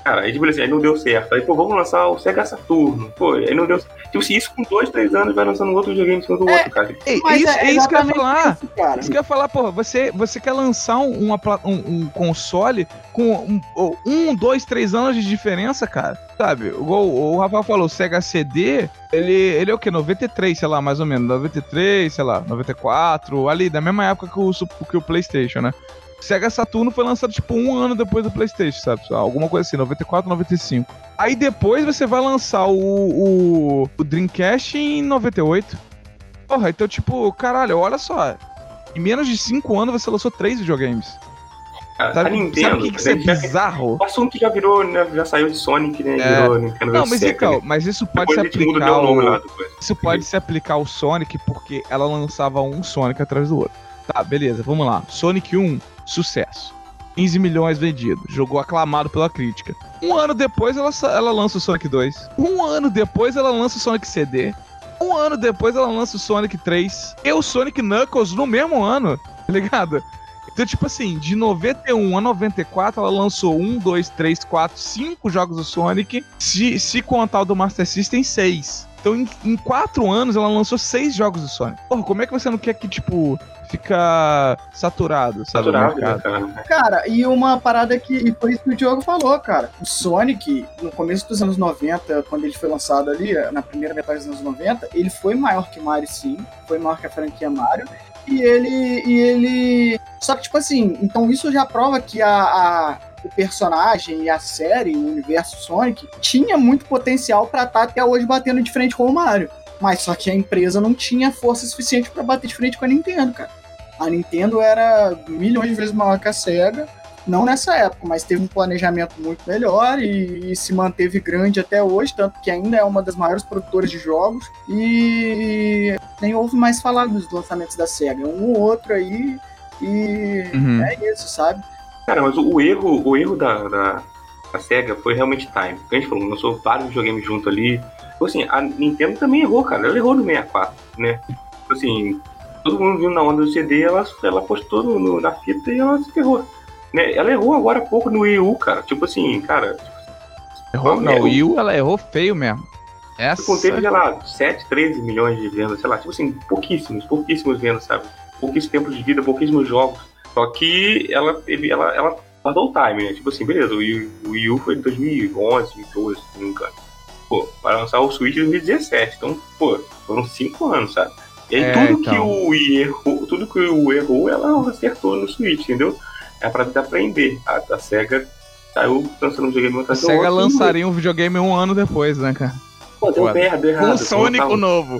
Cara, aí tipo assim, aí não deu certo. Aí, pô, vamos lançar o Sega Saturno. Pô, aí não deu certo. Tipo, se isso com dois, três anos vai lançando outro videogame em cima do é, outro, cara. É, isso, é, é isso que eu ia falar. Isso, cara. isso que eu ia falar, porra, você, você quer lançar um, um, um console com um, um, dois, três anos de diferença, cara. Sabe? O, o Rafael falou, o Sega CD, ele, ele é o quê? 93, sei lá, mais ou menos. 93, sei lá, 94, ali, da mesma época que o, que o PlayStation, né? Sega Saturno foi lançado tipo um ano depois do PlayStation, sabe? Alguma coisa assim, 94, 95. Aí depois você vai lançar o, o, o Dreamcast em 98. Porra, então tipo, caralho, olha só. Em menos de 5 anos você lançou 3 videogames. A, sabe, a Nintendo, sabe o que, que isso é bizarro? O assunto já virou, né, já saiu de Sonic, né? É. Virou Nintendo Não, mas então, né? mas isso pode depois se aplicar. Ao... Isso pode se aplicar ao Sonic porque ela lançava um Sonic atrás do outro. Tá, beleza, vamos lá. Sonic 1, sucesso. 15 milhões vendidos. Jogou aclamado pela crítica. Um ano depois ela, ela lança o Sonic 2. Um ano depois ela lança o Sonic CD. Um ano depois ela lança o Sonic 3. E o Sonic Knuckles no mesmo ano. Tá ligado? Então, tipo assim, de 91 a 94, ela lançou 1, 2, 3, 4, 5 jogos do Sonic. Se, se contar o do Master System, 6. Então, em, em 4 anos, ela lançou 6 jogos do Sonic. Porra, como é que você não quer que, tipo, fica saturado, sabe? Saturado, né, cara. cara, e uma parada que e foi isso que o Diogo falou, cara. O Sonic, no começo dos anos 90, quando ele foi lançado ali, na primeira metade dos anos 90, ele foi maior que Mario, sim. Foi maior que a franquia Mario. E ele. E ele. Só que, tipo assim, então isso já prova que a, a o personagem e a série, o universo Sonic, tinha muito potencial para estar tá até hoje batendo de frente com o Mario. Mas só que a empresa não tinha força suficiente para bater de frente com a Nintendo, cara. A Nintendo era milhões de vezes maior que a Sega, não nessa época, mas teve um planejamento muito melhor e, e, se manteve grande até hoje, tanto que ainda é uma das maiores produtoras de jogos e nem ouve mais falar dos lançamentos da SEGA, um ou outro aí e uhum. é isso, sabe? Cara, mas o, erro, o erro da, da, da SEGA foi realmente time. A gente falou, lançou vários videogames junto ali, assim, a Nintendo também errou, cara. Ela errou no 64, né? Tipo assim, todo mundo viu na onda do CD, ela, ela postou no, no, na fita e ela se ferrou. Né? Ela errou agora há pouco no Wii U, cara. Tipo assim, cara. Errou? Não, o Wii U ela errou feio mesmo. Essa... Tipo, teve, sei lá, 7, 13 milhões de vendas, sei lá, tipo assim, pouquíssimos, pouquíssimos vendas, sabe? Pouquíssimos tempos de vida, pouquíssimos jogos. Só que ela teve, ela, ela tardou o time, né? Tipo assim, beleza, o Wii, o Wii U foi em 2011, 2012, se não me engano pô, para lançar o Switch em 2017. Então, pô, foram cinco anos, sabe? E aí é, tudo então... que o Wii errou, tudo que o errou, ela acertou no Switch, entendeu? É pra aprender. A, a SEGA saiu lançando um videogame A SEGA lançaria um videogame um ano depois, né, cara? Pô, deu merda, errado. Um Sonic tava... novo.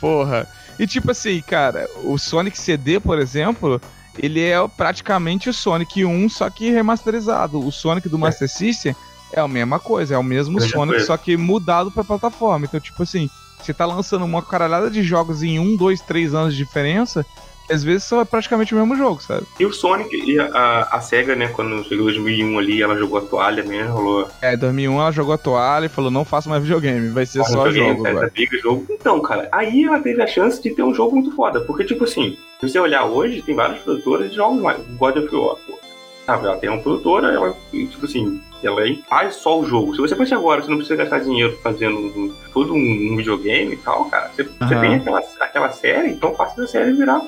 Porra. E tipo assim, cara, o Sonic CD, por exemplo, ele é praticamente o Sonic 1, só que remasterizado. O Sonic do é. Master System é a mesma coisa, é o mesmo Sonic, coisa. só que mudado pra plataforma. Então, tipo assim, você tá lançando uma caralhada de jogos em um, dois, três anos de diferença, às vezes são praticamente o mesmo jogo, sabe? E o Sonic e a, a SEGA, né, quando chegou em 2001 ali, ela jogou a toalha mesmo, rolou. É, em 2001 ela jogou a toalha e falou: não faço mais videogame, vai ser só jogo. Cara, agora. jogo. Então, cara, aí ela teve a chance de ter um jogo muito foda. Porque, tipo assim, se você olhar hoje, tem vários produtores de jogos mais. God of War, pô. Sabe, ela tem uma produtora, ela, tipo assim, ela faz só o jogo. Se você fosse agora, você não precisa gastar dinheiro fazendo todo um, um videogame e tal, cara. Você, você Aham. tem aquela, aquela série, então faça a série virar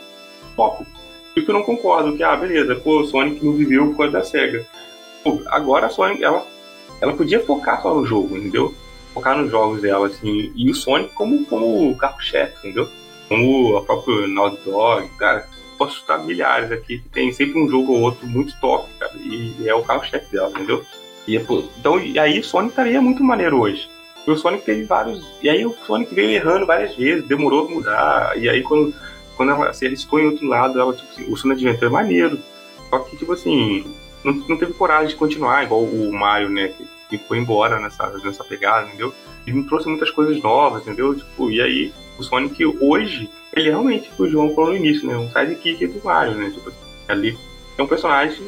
pop. E que eu não concordo, que, ah, beleza, pô, o Sonic não viveu por causa da SEGA. Pô, agora a Sonic, ela, ela podia focar só no jogo, entendeu? Focar nos jogos dela, assim, e o Sonic como, como carro-chefe, entendeu? Como a própria Naughty Dog, cara, posso citar milhares aqui, que tem sempre um jogo ou outro muito top, cara, e é o carro-chefe dela, entendeu? E, é, então, e aí Sonic estaria muito maneiro hoje. E o Sonic teve vários. E aí o Sonic veio errando várias vezes, demorou a mudar, e aí quando quando ela se arriscou em outro lado, ela, tipo assim, o Sonic Adventure é maneiro. Só que, tipo assim, não, não teve coragem de continuar, igual o Mario, né? Que, que foi embora nessa, nessa pegada, entendeu? Ele me trouxe muitas coisas novas, entendeu? Tipo, e aí, o Sonic hoje, ele realmente, o João falou no início, né? Um sidekick do Mario, né? Tipo, ali é um personagem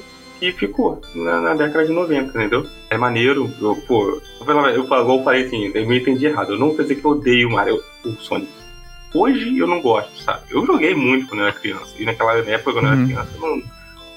que ficou na, na década de 90, entendeu? É maneiro, eu, pô, eu, eu, igual eu falei assim, eu me entendi errado. Eu não quer dizer que eu odeio o Mario, o Sonic. Hoje eu não gosto, sabe? Eu joguei muito quando eu era criança. E naquela época, quando eu era Uhum. criança, eu não,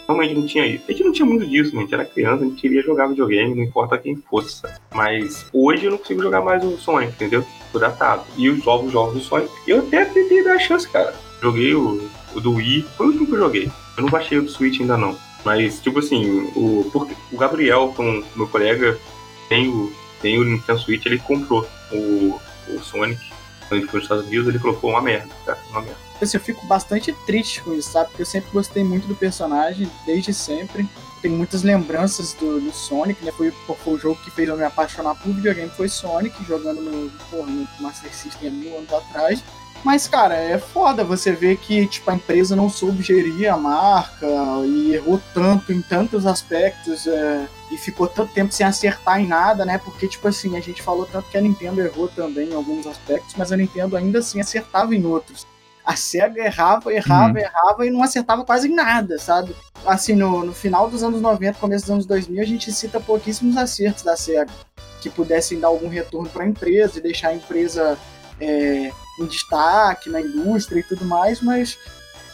realmente não tinha isso. A gente não tinha muito disso, né? A gente era criança, a gente queria jogar videogame, não importa quem fosse. sabe? Mas hoje eu não consigo jogar mais o Sonic, entendeu? Tô datado. E os novos jogos do Sonic. Eu até tentei dar a chance, cara. Joguei o, o do Wii, foi o último que eu joguei. Eu não baixei o do Switch ainda não. Mas, tipo assim, o, o Gabriel, com meu colega, tem o, tem o Nintendo Switch, ele comprou o, o Sonic. Quando ele foi nos Estados Unidos, ele colocou uma merda, cara, uma merda. Assim, eu fico bastante triste com isso, sabe? Porque eu sempre gostei muito do personagem, desde sempre. Tenho muitas lembranças do, do Sonic, né? Foi, foi o jogo que fez eu me apaixonar por videogame, foi Sonic, jogando no, porra, no Master System há mil anos atrás. Mas, cara, é foda você ver que tipo, a empresa não soube gerir a marca e errou tanto em tantos aspectos é, e ficou tanto tempo sem acertar em nada, né? Porque, tipo assim, a gente falou tanto que a Nintendo errou também em alguns aspectos, mas a Nintendo ainda assim acertava em outros. A SEGA errava, errava, Uhum. errava e não acertava quase em nada, sabe? Assim, no, no final dos anos 90, começo dos anos 2000, a gente cita pouquíssimos acertos da SEGA que pudessem dar algum retorno para a empresa e deixar a empresa é, em destaque na indústria e tudo mais, mas,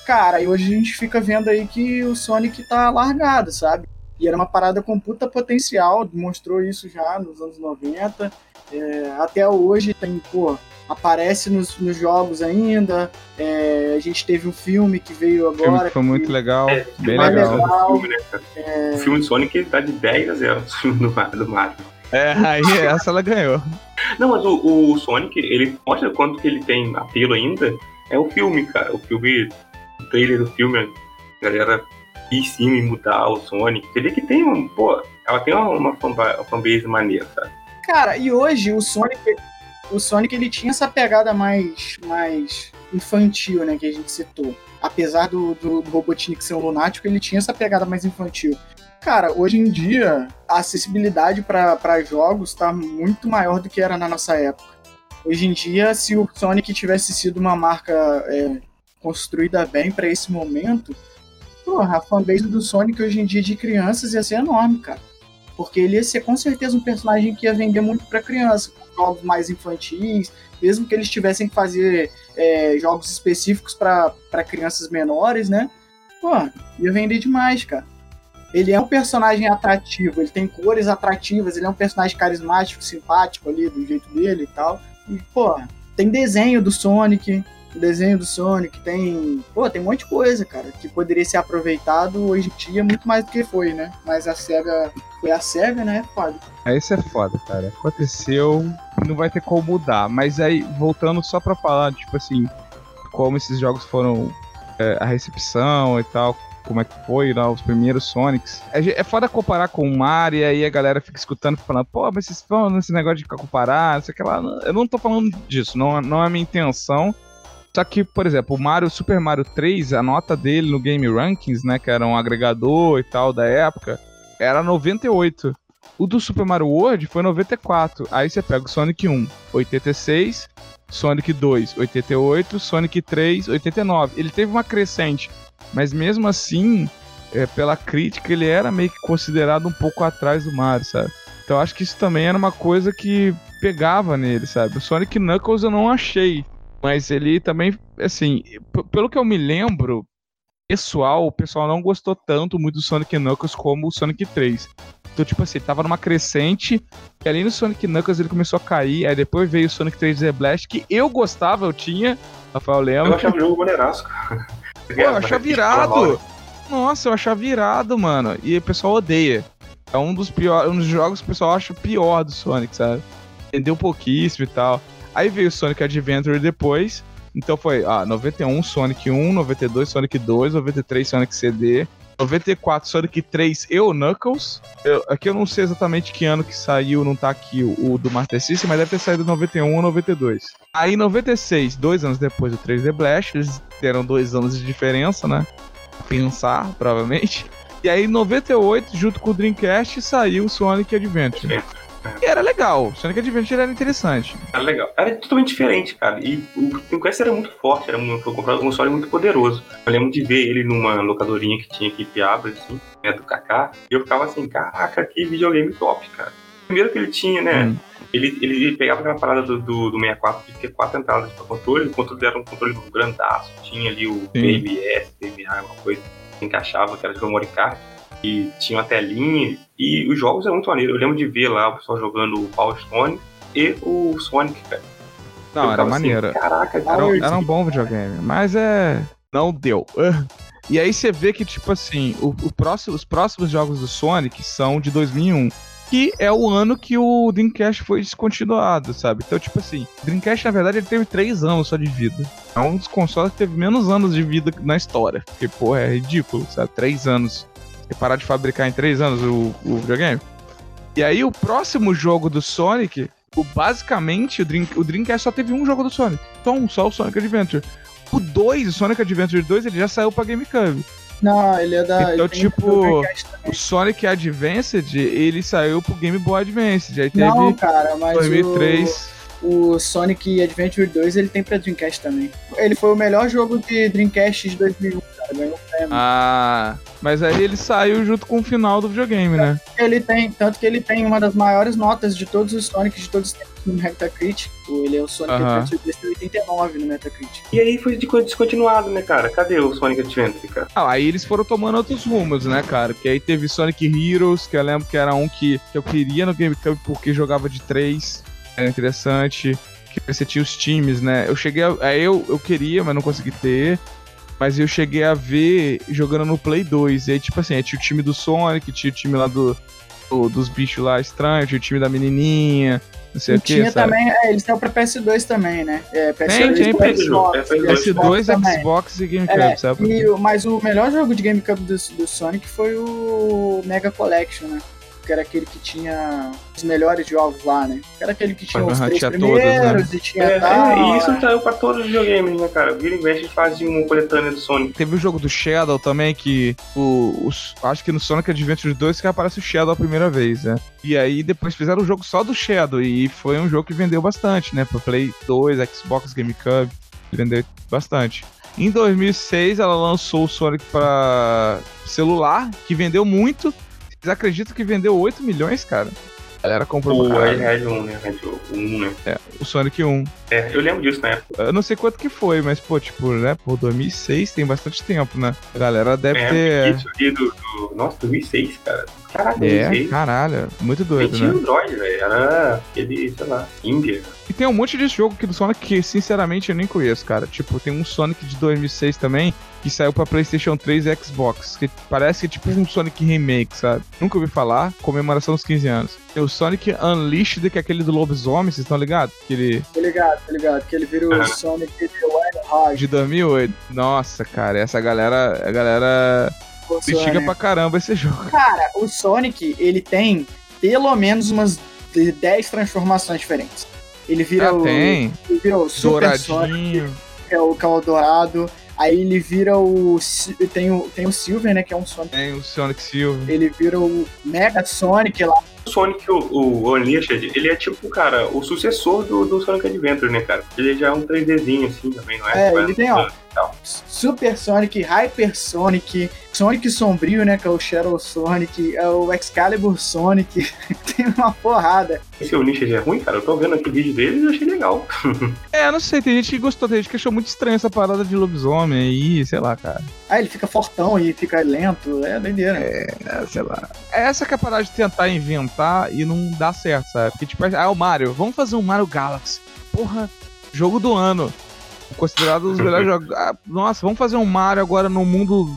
cara, e hoje a gente fica vendo aí que o Sonic tá largado, sabe? E era uma parada com puta potencial, mostrou isso já nos anos 90. É, até hoje tem, pô, aparece nos, nos jogos ainda. É, a gente teve um filme que veio O filme agora. que foi muito que- legal, É, bem legal. legal. O filme, né? O filme do Sonic dá de 10 a 0 o filme do, Ma- do Mario. É, aí essa ela ganhou. Não, mas o, o Sonic, ele mostra quanto que ele tem apelo ainda. É o filme, cara. O filme, o trailer do filme, a galera ir em cima e mudar o Sonic. Você vê que tem um, pô, ela tem uma, uma fanbase maneira, sabe? Cara, e hoje o Sonic, o Sonic ele tinha essa pegada mais, mais infantil, né, que a gente citou. Apesar do, do, do Robotnik ser um lunático, ele tinha essa pegada mais infantil. Cara, hoje em dia, a acessibilidade para jogos tá muito maior do que era na nossa época. Hoje em dia, se o Sonic tivesse sido uma marca é, construída bem para esse momento, porra, a fanbase do Sonic hoje em dia de crianças ia ser enorme, cara. Porque ele ia ser com certeza um personagem que ia vender muito para criança, jogos mais infantis, mesmo que eles tivessem que fazer é, jogos específicos para crianças menores, né? Pô, ia vender demais, cara. Ele é um personagem atrativo, ele tem cores atrativas, ele é um personagem carismático, simpático ali, do jeito dele e tal. E, pô, tem desenho do Sonic, desenho do Sonic, tem. Pô, tem um monte de coisa, cara, que poderia ser aproveitado hoje em dia muito mais do que foi, né? Mas a SEGA foi a SEGA, né? Foda. Aí isso é foda, cara. Aconteceu, não vai ter como mudar. Mas aí, voltando só pra falar, tipo assim, como esses jogos foram. é, a recepção e tal, como é que foi lá, os primeiros Sonics. É, é foda comparar com o Mario, e aí a galera fica escutando, falando, pô, mas vocês falam nesse negócio de ficar comparar, não sei o que lá. Eu não tô falando disso, não, não é minha intenção. Só que, por exemplo, o Mario, Super Mario 3, a nota dele no Game Rankings, né, que era um agregador e tal da época, era 98. O do Super Mario World foi 94. Aí você pega o Sonic 1, 86. Sonic 2, 88, Sonic 3, 89. Ele teve uma crescente, mas mesmo assim, é, pela crítica, ele era meio que considerado um pouco atrás do Mario, sabe? Então acho que isso também era uma coisa que pegava nele, sabe? O Sonic Knuckles eu não achei, mas ele também, assim, pelo que eu me lembro, pessoal, o pessoal não gostou tanto muito do Sonic Knuckles como o Sonic 3. Então, tipo assim, tava numa crescente, e ali no Sonic Knuckles ele começou a cair, aí depois veio o Sonic 3D Blast, que eu gostava, eu tinha, Rafael lembra. Eu achava o jogo maneiraço, cara. Pô, eu achava virado. Nossa, eu achava virado, mano. E o pessoal odeia. É um dos piores, um dos jogos que o pessoal acha pior do Sonic, sabe? Entendeu pouquíssimo e tal. Aí veio o Sonic Adventure depois. Então foi, ah, 91 Sonic 1, 92 Sonic 2, 93 Sonic CD, 94 Sonic 3 e o Knuckles. Eu, aqui eu não sei exatamente que ano que saiu, não tá aqui o, o do Master System, mas deve ter saído 91 ou 92. Aí 96, dois anos depois do 3D Blast, eles deram dois anos de diferença, né? Pensar, provavelmente. E aí, em 98, junto com o Dreamcast, saiu o Sonic Adventure. É. E era legal. Sonic Adventure era interessante. Era legal. Era totalmente diferente, cara. E o Dreamcast era muito forte, era muito, um console muito poderoso. Eu lembro de ver ele numa locadorinha que tinha aqui em Piabra, assim, né, do Kaká. E eu ficava assim, caraca, que videogame top, cara. Primeiro que ele tinha, né? Hum. Ele, ele pegava aquela parada do, do, do 64 de ter quatro entradas para controle. O controle era um controle grandaço. Tinha ali o BBS, BBA, uma coisa que encaixava, que era de memory card e tinha uma telinha. E os jogos eram muito maneiros. Eu lembro de ver lá o pessoal jogando o Power Stone e o Sonic, cara. Não, era assim, maneiro. Assim, Caraca, era, um, era um bom videogame, mas é. Não deu. [LAUGHS] E aí você vê que, tipo assim, o, o próximo, os próximos jogos do Sonic são de 2001 que é o ano que o Dreamcast foi descontinuado, sabe? Então, tipo assim, Dreamcast, na verdade, ele teve três anos só de vida. É um dos consoles que teve menos anos de vida na história. Porque, pô, é ridículo, sabe? Três anos e parar de fabricar em três anos o, o videogame. E aí o próximo jogo do Sonic, o, basicamente o, Dream, o Dreamcast só teve um jogo do Sonic. Só um, só o Sonic Adventure. O 2, o Sonic Adventure 2, ele já saiu pra GameCube. Não, ele é da. Então, tipo, o Sonic Advanced, ele saiu pro Game Boy Advance. Aí teve Não, cara, mas 2003. O, o Sonic Adventure 2 ele tem pra Dreamcast também. Ele foi o melhor jogo de Dreamcast de 2001 ganhou prêmio. Ah, mas aí ele saiu junto com o final do videogame, né? Ele tem, tanto que ele tem uma das maiores notas de todos os Sonics de todos os tempos no Metacritic. Ele é o Sonic uh -huh. Adventure 89 no Metacritic. E aí foi descontinuado, né, cara? Cadê o Sonic Adventure, cara? Ah, aí eles foram tomando outros rumos, né, cara? Que aí teve Sonic Heroes, que eu lembro que era um que, que eu queria no GameCube porque jogava de três. Era interessante que você tinha os times, né? Eu cheguei a. Eu, eu queria, mas não consegui ter. Mas eu cheguei a ver jogando no Play 2. E aí, tipo assim, tinha o time do Sonic, tinha o time lá do, do dos bichos lá estranhos, tinha o time da menininha, não sei e o que. Tinha também, é, eles estão pra PS2 também, né? É, PS2, tem, tem PS2, PS2, Xbox, Xbox e GameCube, é, sabe? E, mas o melhor jogo de GameCube do, do Sonic foi o Mega Collection, né? Que era aquele que tinha os melhores jogos lá, né? Que era aquele que tinha uhum, os três tinha primeiros todos, né? e tinha é, tal, é, E isso saiu pra todos os videogames, né, cara? Vira e mexe fazia uma coletânea do Sonic. Teve o jogo do Shadow também, que o, os, acho que no Sonic Adventure 2 que aparece o Shadow a primeira vez, né? E aí depois fizeram o jogo só do Shadow e foi um jogo que vendeu bastante, né? Pro Play 2, Xbox, GameCube, vendeu bastante. Em 2006 ela lançou o Sonic para celular, que vendeu muito, vocês acreditam que vendeu 8 milhões, cara? A galera comprou o Red 1, né? Red 1, né? É, o Sonic 1. É, eu lembro disso na época. Eu não sei quanto que foi, mas, pô, tipo, né? Por 2006 tem bastante tempo, né? A galera deve é, ter. Isso ali do, do... Nossa, 2006, cara. Caralho, é, 2006. caralho. Muito doido, tinha né? Android, velho. Era aquele, sei lá, Índia. E tem um monte de jogo aqui do Sonic que, sinceramente, eu nem conheço, cara. Tipo, tem um Sonic de 2006 também que saiu pra PlayStation 3 e Xbox, que parece que é tipo um Sonic Remake, sabe? Nunca ouvi falar, comemoração dos 15 anos. Tem o Sonic Unleashed, que é aquele do lobisomem, vocês estão ligados? Que ele... Tô ligado, tô ligado, que ele vira o Sonic The Wild. De 2008. Nossa, cara, essa galera, a galera critica pra caramba esse jogo. Cara, o Sonic, ele tem pelo menos umas 10 transformações diferentes. Ele vira ah, o. Tem. Ele vira o Super Douradinho. Sonic, que é o, que é o dourado. Aí ele vira o. Tem o, tem o Silver, né? Que é um Sonic. Tem o Sonic Silver. Ele vira o Mega Sonic lá. O Sonic, o, o Unleashed, ele é tipo, cara, o sucessor do, do Sonic Adventure, né, cara? Ele já é um 3Dzinho, assim, também, não é? É, ele tem, ó, Super Sonic, Hyper Sonic, Sonic Sombrio, né? Que é o Shadow Sonic, é o Excalibur Sonic. [LAUGHS] tem uma porrada. Esse Unleashed é ruim, cara? Eu tô vendo aqui o vídeo dele e achei legal. [LAUGHS] é, não sei, tem gente que gostou, tem gente que achou muito estranho essa parada de lobisomem aí, sei lá, cara. Ah, ele fica fortão e fica lento, é doideira. É, sei lá. É essa que é a parada de tentar inventar e não dá certo, sabe? Porque, tipo, ah, o Mario, vamos fazer um Mario Galaxy. Porra, jogo do ano considerado um dos melhores [LAUGHS] jogos. Ah, nossa, vamos fazer um Mario agora no mundo.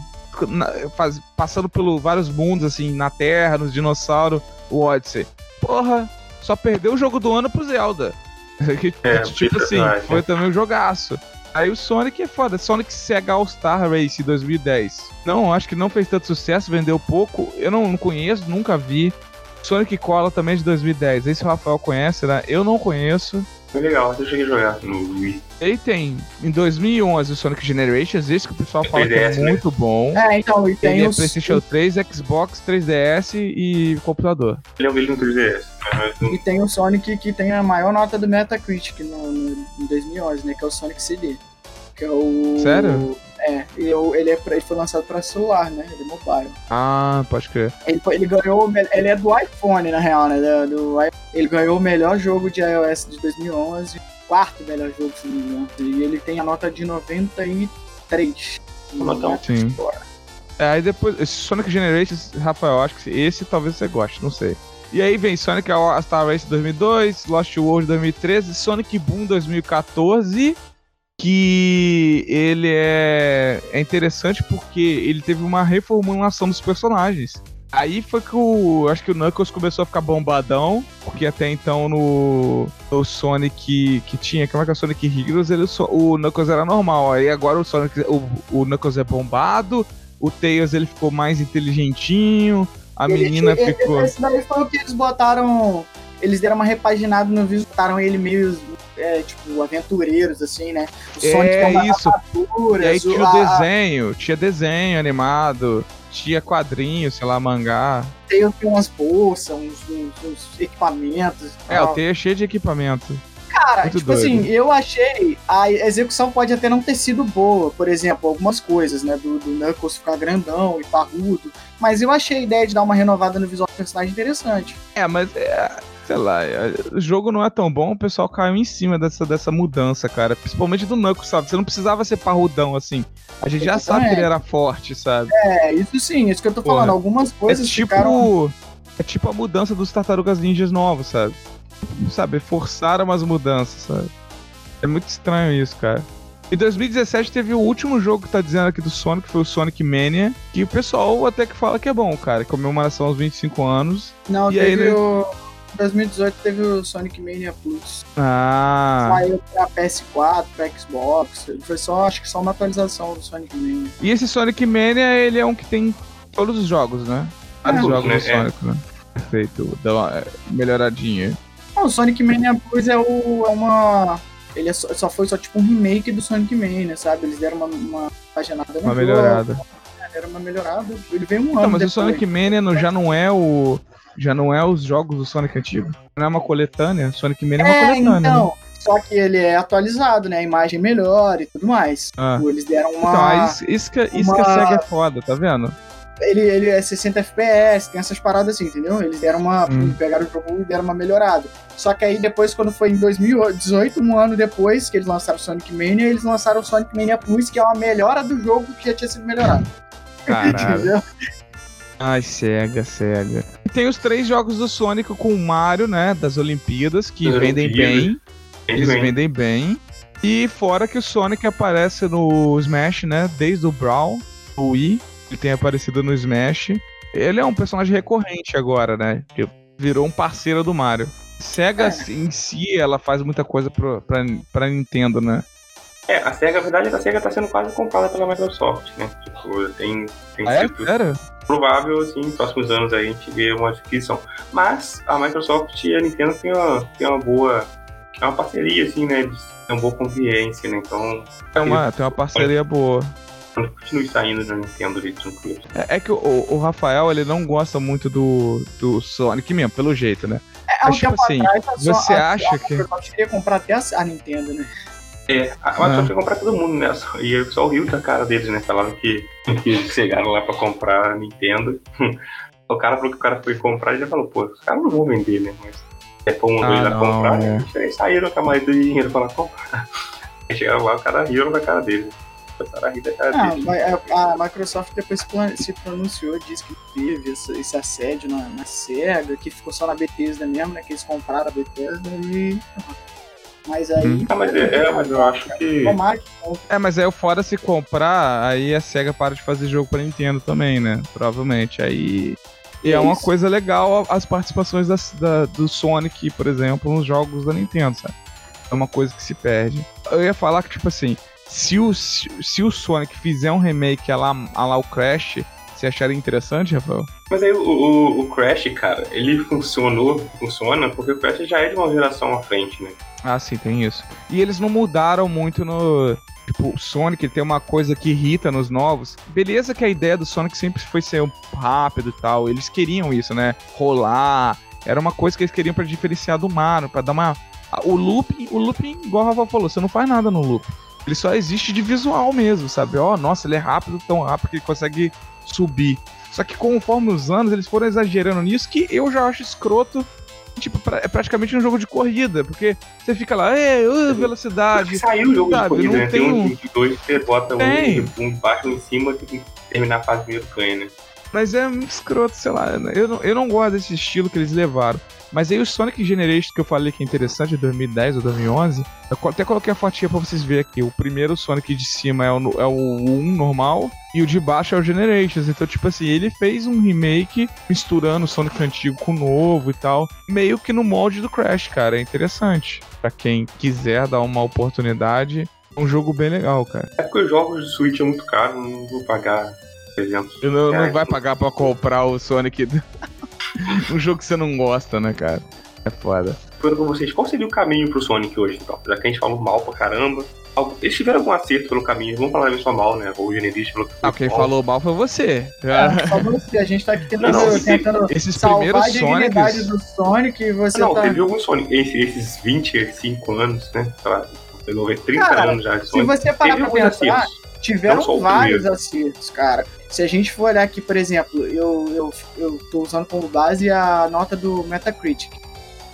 Na, faz, passando por vários mundos, assim, na Terra, nos dinossauros, o Odyssey. Porra, só perdeu o jogo do ano pro Zelda. [LAUGHS] é, tipo assim, foi também um jogaço. Aí o Sonic é foda. Sonic Sega All-Star Race 2010. Não, acho que não fez tanto sucesso, vendeu pouco. Eu não, não conheço, nunca vi. Sonic Cola também é de 2010. Esse o Rafael conhece, né? Eu não conheço. Foi legal, eu cheguei a jogar no Wii. Ele tem, em 2011, o Sonic Generations, esse que o pessoal fala 3DS, que é né? muito bom. É, então, e tem ele é os... é PlayStation 3, Xbox, 3DS e computador. Ele é um vídeo no 3DS. E tem o Sonic que tem a maior nota do Metacritic no, no, em 2011, né, que é o Sonic CD. Que é o... Sério? É, ele, é pra, ele foi lançado para celular, né? Ele é mobile. Ah, pode crer. Ele, ele ganhou. Ele é do iPhone, na real, né? Do, ele ganhou o melhor jogo de iOS de 2011, quarto melhor jogo, se não me engano. E ele tem a nota de 93. Notão. Sim. É, aí depois, esse Sonic Generations, Rafael, acho que esse talvez você goste, não sei. E aí vem Sonic All Star Race 2002, Lost World 2013, Sonic Boom 2014 que ele é, é interessante porque ele teve uma reformulação dos personagens. Aí foi que o. Acho que o Knuckles começou a ficar bombadão, porque até então no, no Sonic que tinha, como é que é o Sonic Heroes, ele, o Knuckles era normal. Aí agora o Sonic. O, o Knuckles é bombado, o Tails ele ficou mais inteligentinho, a ele, menina ele, ficou. Esse daí foi o que eles botaram. Eles deram uma repaginada no vídeo, botaram ele meio é, tipo, aventureiros, assim, né? O Sonic é, isso. E aí tinha o desenho, tinha desenho animado, tinha quadrinho, sei lá, mangá. Tem umas bolsas, uns, uns, uns equipamentos. É, o Teia é cheio de equipamento. Cara, Muito tipo doido. assim, eu achei a execução pode até não ter sido boa, por exemplo, algumas coisas, né, do, do Knuckles ficar grandão e parrudo, mas eu achei a ideia de dar uma renovada no visual do personagem interessante. É, mas é, sei lá, é, o jogo não é tão bom, o pessoal caiu em cima dessa, dessa mudança, cara. Principalmente do Knuckles, sabe? Você não precisava ser parrudão assim. A gente já sabe que ele era forte, sabe? É, isso sim, isso que eu tô falando. Porra, Algumas coisas é tipo, ficaram... É tipo a mudança dos Tartarugas Ninjas novos, sabe? Sabe, forçaram umas mudanças, sabe? É muito estranho isso, cara. Em 2017 teve o último jogo que tá dizendo aqui do Sonic, que foi o Sonic Mania, que o pessoal até que fala que é bom, cara. Comemoração aos 25 anos. Não, e teve aí, o... 2018 teve o Sonic Mania Plus. Ah. Saiu pra PS4, pra Xbox. Foi só, acho que só uma atualização do Sonic Mania. E esse Sonic Mania, ele é um que tem todos os jogos, né? Vários é, jogos do Sonic, né? Perfeito, dá uma é, melhoradinha. Não, o Sonic Mania Plus é, o, é uma. Ele é só, só, foi só tipo um remake do Sonic Mania, sabe? Eles deram uma, uma paginada Uma melhorada. Jogo, era uma melhorada. Ele veio um ano. Não, mas depois. o Sonic Mania no, já não é o já não é os jogos do Sonic antigo. Não é uma coletânea, Sonic Mania é, uma coletânea. Né? Então, né? só que ele é atualizado, né? A imagem melhor e tudo mais. Ah. Tipo, eles deram uma. Então, isso, isso, que, isso uma... que a SEGA é foda, tá vendo? Ele, ele é 60 FPS, tem essas paradas assim, entendeu? Eles deram uma. Hum. Pegaram o jogo e deram uma melhorada. Só que aí depois, quando foi em 2018, um ano depois que eles lançaram Sonic Mania, eles lançaram o Sonic Mania Plus, que é uma melhora do jogo que já tinha sido melhorado. Caralho. [LAUGHS] Ai, cega, cega. Tem os três jogos do Sonic com o Mario, né? Das Olimpíadas, que vendem bem. Eles bem. vendem bem. E fora que o Sonic aparece no Smash, né? Desde o Brawl, o Wii. Ele tem aparecido no Smash. Ele é um personagem recorrente agora, né? Que virou um parceiro do Mario. Sega é. em si, ela faz muita coisa pra, pra, pra Nintendo, né? É, a SEGA, a verdade é que a SEGA tá sendo quase comprada pela Microsoft, né? Tipo, tem, tem ah, é? Era? provável, assim, nos próximos anos aí a gente vê uma adquisição. Mas a Microsoft e a Nintendo têm uma, têm uma boa é uma parceria, assim, né? De uma boa convivência, né? Então. É uma, tem uma parceria boa. Continue saindo na Nintendo ali tranquilo. É, é que o, o, Rafael, ele não gosta muito do, do Sonic mesmo, pelo jeito, né? É, Mas, tipo assim, atrás, você a, acha a, a, que. Eu queria comprar até a Nintendo, né? É, a Microsoft ia comprar todo mundo, né? E aí só riu da cara deles, né? Falaram que, que chegaram lá pra comprar a Nintendo. [LAUGHS] o cara falou que o cara foi comprar e já falou, pô, os caras não vão vender, né? Mas é pra um dois Ah, lá não, comprar, é. né? Eles saíram com a maioria do dinheiro pra lá comprar. [LAUGHS] Aí chegaram lá, o cara riram da cara deles. Começaram a rir da cara Ah, deles. mas a a Microsoft depois se pronunciou, disse que teve esse, esse assédio na, na SEGA, que ficou só na Bethesda mesmo, né? Que eles compraram a Bethesda e. Mas aí. Hum. Ah, mas é, é, mas eu acho que. É, mas aí fora se comprar, aí a SEGA para de fazer jogo pra Nintendo também, né? Provavelmente. Aí. E é uma coisa legal as participações das- da- do Sonic, por exemplo, nos jogos da Nintendo, sabe? É uma coisa que se perde. Eu ia falar que, tipo assim, se o, se, se o Sonic fizer um remake a lá, a lá o Crash, você acharia interessante, Rafael? Mas aí o, o, o Crash, cara, ele funcionou, funciona, porque o Crash já é de uma geração à frente, né? Ah, sim, tem isso. E eles não mudaram muito no. Tipo, o Sonic tem uma coisa que irrita nos novos. Beleza que a ideia do Sonic sempre foi ser rápido e tal. Eles queriam isso, né? Rolar. Era uma coisa que eles queriam pra diferenciar do Mario, pra dar uma. O looping, o looping, igual o Rafa falou, você não faz nada no loop. Ele só existe de visual mesmo, sabe? Ó, nossa, ele é rápido, tão rápido que ele consegue subir. Só que conforme os anos, eles foram exagerando nisso, que eu já acho escroto. Tipo, pra- é praticamente um jogo de corrida, porque você fica lá, é, uh, velocidade. Saiu o jogo sabe, de corrida, né? Tem tem um de dois que você bota Tem. um, um embaixo, um em cima, tem que terminar a fase primeiro ganha, né? Mas é muito escroto, sei lá. Eu não, eu não gosto desse estilo que eles levaram. Mas aí o Sonic Generation que eu falei que é interessante, de 2010 ou 2011, eu até coloquei a fotinha pra vocês verem aqui. O primeiro Sonic de cima é o, é o 1 normal e o de baixo é o Generations. Então, tipo assim, ele fez um remake misturando o Sonic antigo com o novo e tal. Meio que no molde do Crash, cara. É interessante. Pra quem quiser dar uma oportunidade, é um jogo bem legal, cara. É porque os jogos de Switch é muito caro, não vou pagar 300. Eu não, não vai pagar pra comprar o Sonic. [LAUGHS] um jogo que você não gosta, né, cara? É foda. Pergunto pra vocês, qual seria o caminho pro Sonic hoje, então? Já que a gente falou mal pra caramba. Eles tiveram algum acerto pelo caminho, vamos falar só mal, né? O Generis falou que Ah, quem mal. falou mal foi você. É, só você, a gente tá aqui tentando, Não, esse- tentando Esses salvar a primeiros dignidade Sonics. do Sonic e você Não, tá. teve algum Sonic, esse- esses 25 anos, né? Sei lá, pegou 30 Cara, anos já de Se Sonic. você parar Teve pra pensar, acertos. tiveram Não vários primeiro. acertos, cara. Se a gente for olhar aqui, por exemplo, eu, eu, eu tô usando como base a nota do Metacritic.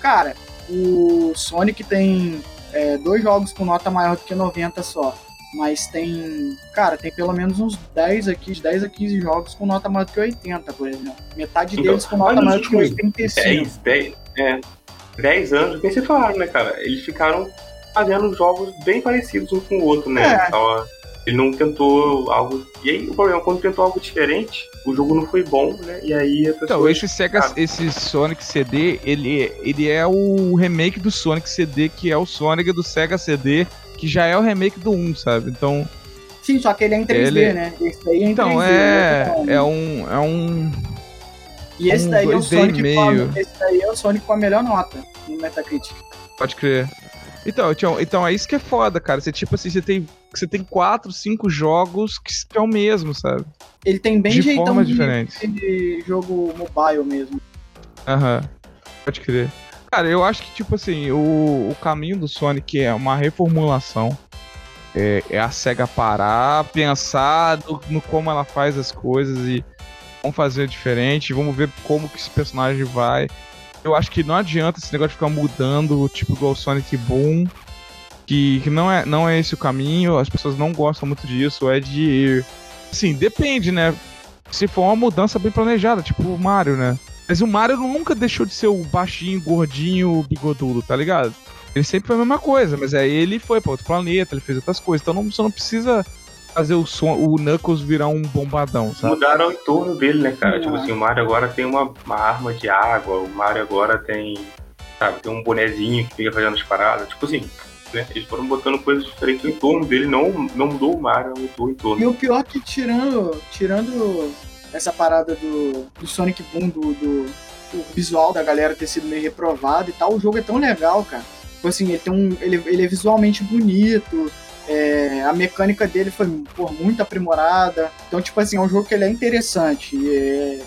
Cara, o Sonic tem é, dois jogos com nota maior do que 90 só. Mas tem. Cara, tem pelo menos uns 10 aqui, de 10 a 15 jogos com nota maior do que 80, por exemplo. Metade Então, deles com nota maior do que últimos 85. 10, 10, é, 10 anos, bem você falaram, né, cara? Eles ficaram fazendo jogos bem parecidos um com o outro, né? É. Então, ele não tentou algo. E aí, o problema, quando tentou algo diferente, o jogo não foi bom, né? E aí a pessoa. Então, esse Sega, Cara. esse Sonic CD, ele, ele é o remake do Sonic CD, que é o Sonic do Sega CD, que já é o remake do 1, sabe? Então, Sim, só que ele é em 3D, Ele- né? Esse daí é em então 3D. é, né? é um, é um, E esse um daí é o 2D Sonic com a, meio. esse daí é o Sonic com a melhor nota no Metacritic. pode crer. Então, então, então é isso que é foda, cara. Você tipo assim, você tem, você tem quatro, cinco jogos que, que é o mesmo, sabe? Ele tem bem De jeitão formas de, diferentes. de jogo mobile mesmo. Aham. Pode crer. Cara, eu acho que, tipo assim, o, o caminho do Sonic é uma reformulação. É, é a SEGA parar, pensar no, no como ela faz as coisas e vamos fazer diferente, vamos ver como que esse personagem vai. Eu acho que não adianta esse negócio de ficar mudando, tipo igual o Sonic Boom, que, que não, é, não é esse o caminho, as pessoas não gostam muito disso, é de. Assim, depende, né? Se for uma mudança bem planejada, tipo o Mario, né? Mas o Mario nunca deixou de ser o baixinho, gordinho, bigodudo, tá ligado? Ele sempre foi a mesma coisa, mas aí ele foi pra outro planeta, ele fez outras coisas. Então não, você não precisa fazer o, som, o Knuckles virar um bombadão, sabe? Mudaram o entorno dele, né, cara? Tipo assim, o Mario agora tem uma, uma arma de água, o Mario agora tem. Sabe, tem um bonezinho que fica fazendo as paradas. Tipo assim, né? Eles foram botando coisas diferentes no entorno dele, não, não mudou o Mario, mudou o entorno. E o pior que tirando, tirando essa parada do, do Sonic Boom, do, do, do visual da galera ter sido meio reprovado e tal, o jogo é tão legal, cara. Tipo assim, ele, tem um, ele, ele é visualmente bonito, é, a mecânica dele foi por muito aprimorada. Então, tipo assim, é um jogo que ele é interessante. É,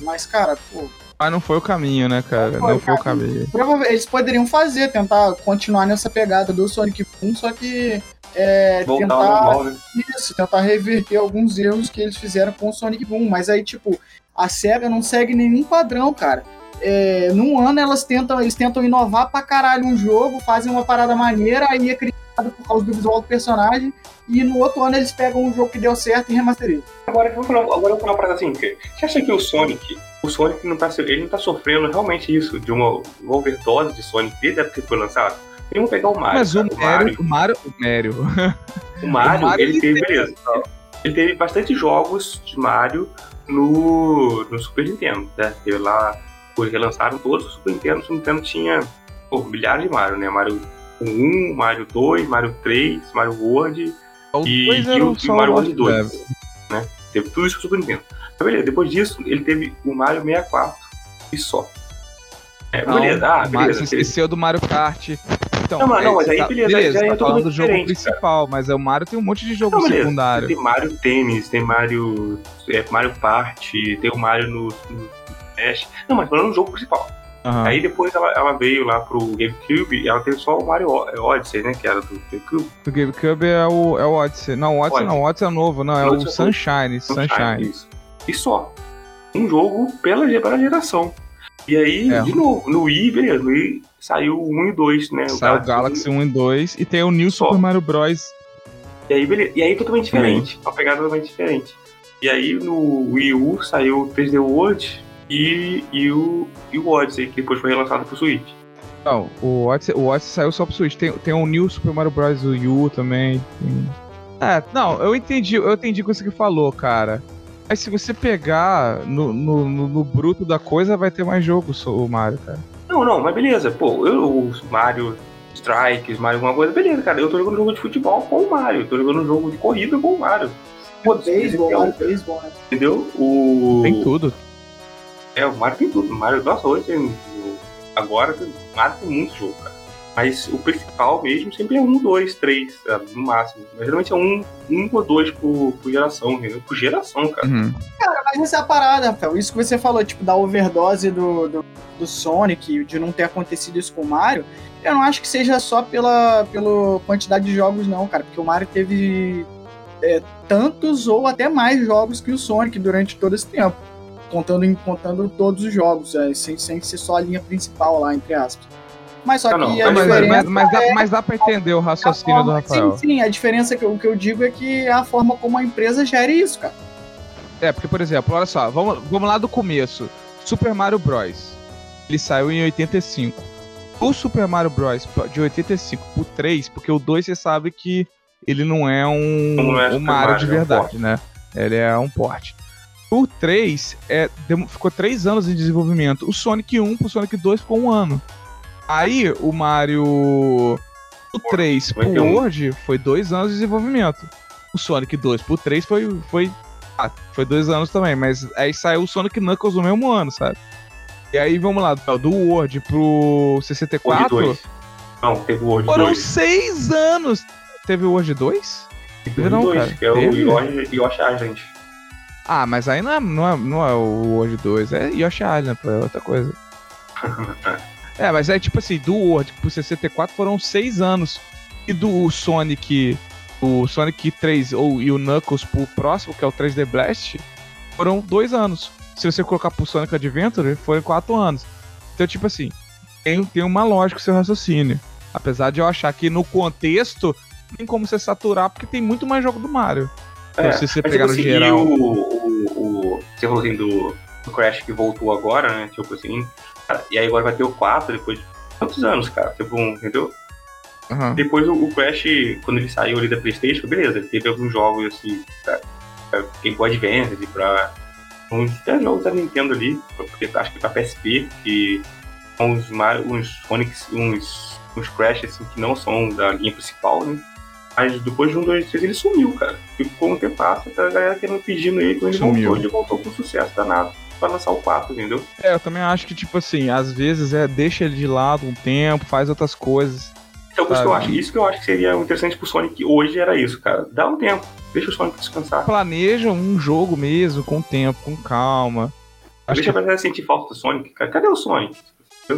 mas, cara, pô. Mas não foi o caminho, né, cara? Não foi, não foi o caminho. Provavelmente eles poderiam fazer, tentar continuar nessa pegada do Sonic Boom, só que. É, tentar, normal, né? isso, tentar reverter alguns erros que eles fizeram com o Sonic Boom. Mas aí, tipo, a SEGA não segue nenhum padrão, cara. É, num ano elas tentam, eles tentam inovar pra caralho um jogo, fazem uma parada maneira, aí é criado por causa do visual do personagem, e no outro ano eles pegam um jogo que deu certo e remasterizam. Agora, eu vou falar, agora eu vou falar uma parada assim, você acha que o Sonic, o Sonic não tá, ele não tá sofrendo realmente isso, de uma, uma overdose de Sonic desde a época que foi lançado? Vamos pegar o Mario. Mas o, Mario, o Mario. O Mario. [LAUGHS] O Mario, o Mario ele teve, beleza. Ele teve bastante jogos de Mario no, no Super Nintendo, né? Teve lá, relançaram todos o Super Nintendo. O Super Nintendo tinha pô, milhares de Mario, né? Mario 1, Mario 2, Mario 3, Mario World e, e, o, e Mario World 2. Né? Teve tudo isso no Super Nintendo. Mas beleza, depois disso, ele teve o Mario 64 e só. É, beleza, ah, beleza. Você esqueceu do Mario Kart. Então, não, mas, não, mas aí tá, beleza, beleza aí, já tá falando do jogo principal, cara. mas é o Mario tem um monte de jogo não, secundário. Tem Mario Tênis, tem Mario, é, Mario Party, tem o Mario no, no Smash. Não, mas falando no jogo principal. Uhum. Aí depois ela, ela, veio lá pro GameCube e ela teve só o Mario Odyssey, né? Que era do GameCube. O GameCube é o, é o Odyssey. Não, o Odyssey, Odyssey. não, o Odyssey é novo, não, é o, o Sunshine. Sunshine. Sunshine. Isso. E só. Um jogo pela, pela geração. E aí, é. de novo, no Wii, beleza, no Wii saiu o 1 e 2, né? Saiu o Galaxy 1 e 2 e tem o New Só. Super Mario Bros. E aí, beleza. E aí totalmente diferente. Uma pegada totalmente diferente. E aí no Wii U saiu o 3D World e, e, o, e o Odyssey, que depois foi relançado pro Switch. Não, o Odyssey, o Odyssey saiu só pro Switch. Tem, tem o New Super Mario Bros. U também. Tem... É, não, eu entendi, eu entendi o que você falou, cara. Mas se você pegar no, no, no, no bruto da coisa, vai ter mais jogo o Mario, cara. Não, não, mas beleza. Pô, eu, o Mario Strikes, Mario alguma coisa, beleza, cara. Eu tô jogando jogo de futebol com o Mario. Eu tô jogando um jogo de corrida com o Mario. Pô, beisebol, é beisebol, né? Entendeu? O... Tem tudo. É, o Mario tem tudo. O Mario, nossa, hoje tem... Agora, o Mario tem muito jogo, cara. Mas o principal mesmo sempre é um, dois, três, no máximo. Mas geralmente é um, um ou dois por, por geração, entendeu? Por geração, cara. Uhum. Cara, mas essa é a parada, Rafael. Isso que você falou, tipo, da overdose do, do, do, Sonic, de não ter acontecido isso com o Mario, eu não acho que seja só pela, pela quantidade de jogos, não, cara. Porque o Mario teve é, tantos ou até mais jogos que o Sonic durante todo esse tempo. Contando, contando todos os jogos, é, sem, sem ser só a linha principal lá, entre aspas. Mas só não, que não, a mas, diferença. Mas, mas, dá, é mas dá pra entender o raciocínio forma, do Rafael. Sim, sim, a diferença que eu, que eu digo é que é a forma como a empresa gere isso, cara. É, porque, por exemplo, olha só, vamos, vamos lá do começo. Super Mario Bros. Ele saiu em 85. O Super Mario Bros. de 85 pro 3, porque o 2 você sabe que ele não é um, não é um Mario, de é verdade, um né? Ele é um porte. O 3 é, ficou 3 anos em desenvolvimento. O Sonic 1 pro Sonic 2 ficou um ano. Aí o Mario o 3 pro World foi dois anos de desenvolvimento. O Sonic 2 pro 3 foi, foi, ah, foi dois anos também, mas aí saiu o Sonic Knuckles no mesmo ano, sabe? E aí vamos lá, do World pro 64. World 2. Não, teve o World Foram 2. seis anos. Teve o World 2? Teve o 2, que é o Yoshi, Yoshi Island. Ah, mas aí não é, não é, não é o World 2, é Yoshi Island, é outra coisa. [LAUGHS] É, mas é tipo assim, do World pro 64 foram seis anos. E do Sonic, o Sonic 3 ou, e o Knuckles pro próximo, que é o 3D Blast, foram dois anos. Se você colocar pro Sonic Adventure, foram quatro anos. Então, tipo assim, tem, tem uma lógica o seu raciocínio. Apesar de eu achar que no contexto tem como você saturar, porque tem muito mais jogo do Mario. É, então, se você pegar tipo no assim, geral. O, o, o, você falou assim do, do Crash que voltou agora, né? Tipo assim, Cara, e aí agora vai ter o 4 depois de quantos anos, cara? Tipo, um, entendeu? Uhum. Depois o, o, Crash, quando ele saiu ali da Playstation, beleza, ele teve alguns jogos assim, pra, pra Game Boy Advance, pra uns até jogos da Nintendo ali, porque acho que pra PSP, que são uns, uns Sonics, uns, uns Crash assim, que não são da linha principal, né? Mas depois de um, dois, três, ele sumiu, cara. Ficou um tempo passa, a galera querendo pedindo ele, quando ele sumiu. voltou, ele voltou com sucesso danado pra lançar o 4, entendeu? É, eu também acho que, tipo assim, às vezes é deixa ele de lado um tempo, faz outras coisas. Então, isso, que eu acho, isso que eu acho que seria interessante pro Sonic hoje era isso, cara. Dá um tempo, deixa o Sonic descansar. Planeja um jogo mesmo, com tempo, com calma. Acho deixa que... a galera sentir falta do Sonic, cara. Cadê o Sonic?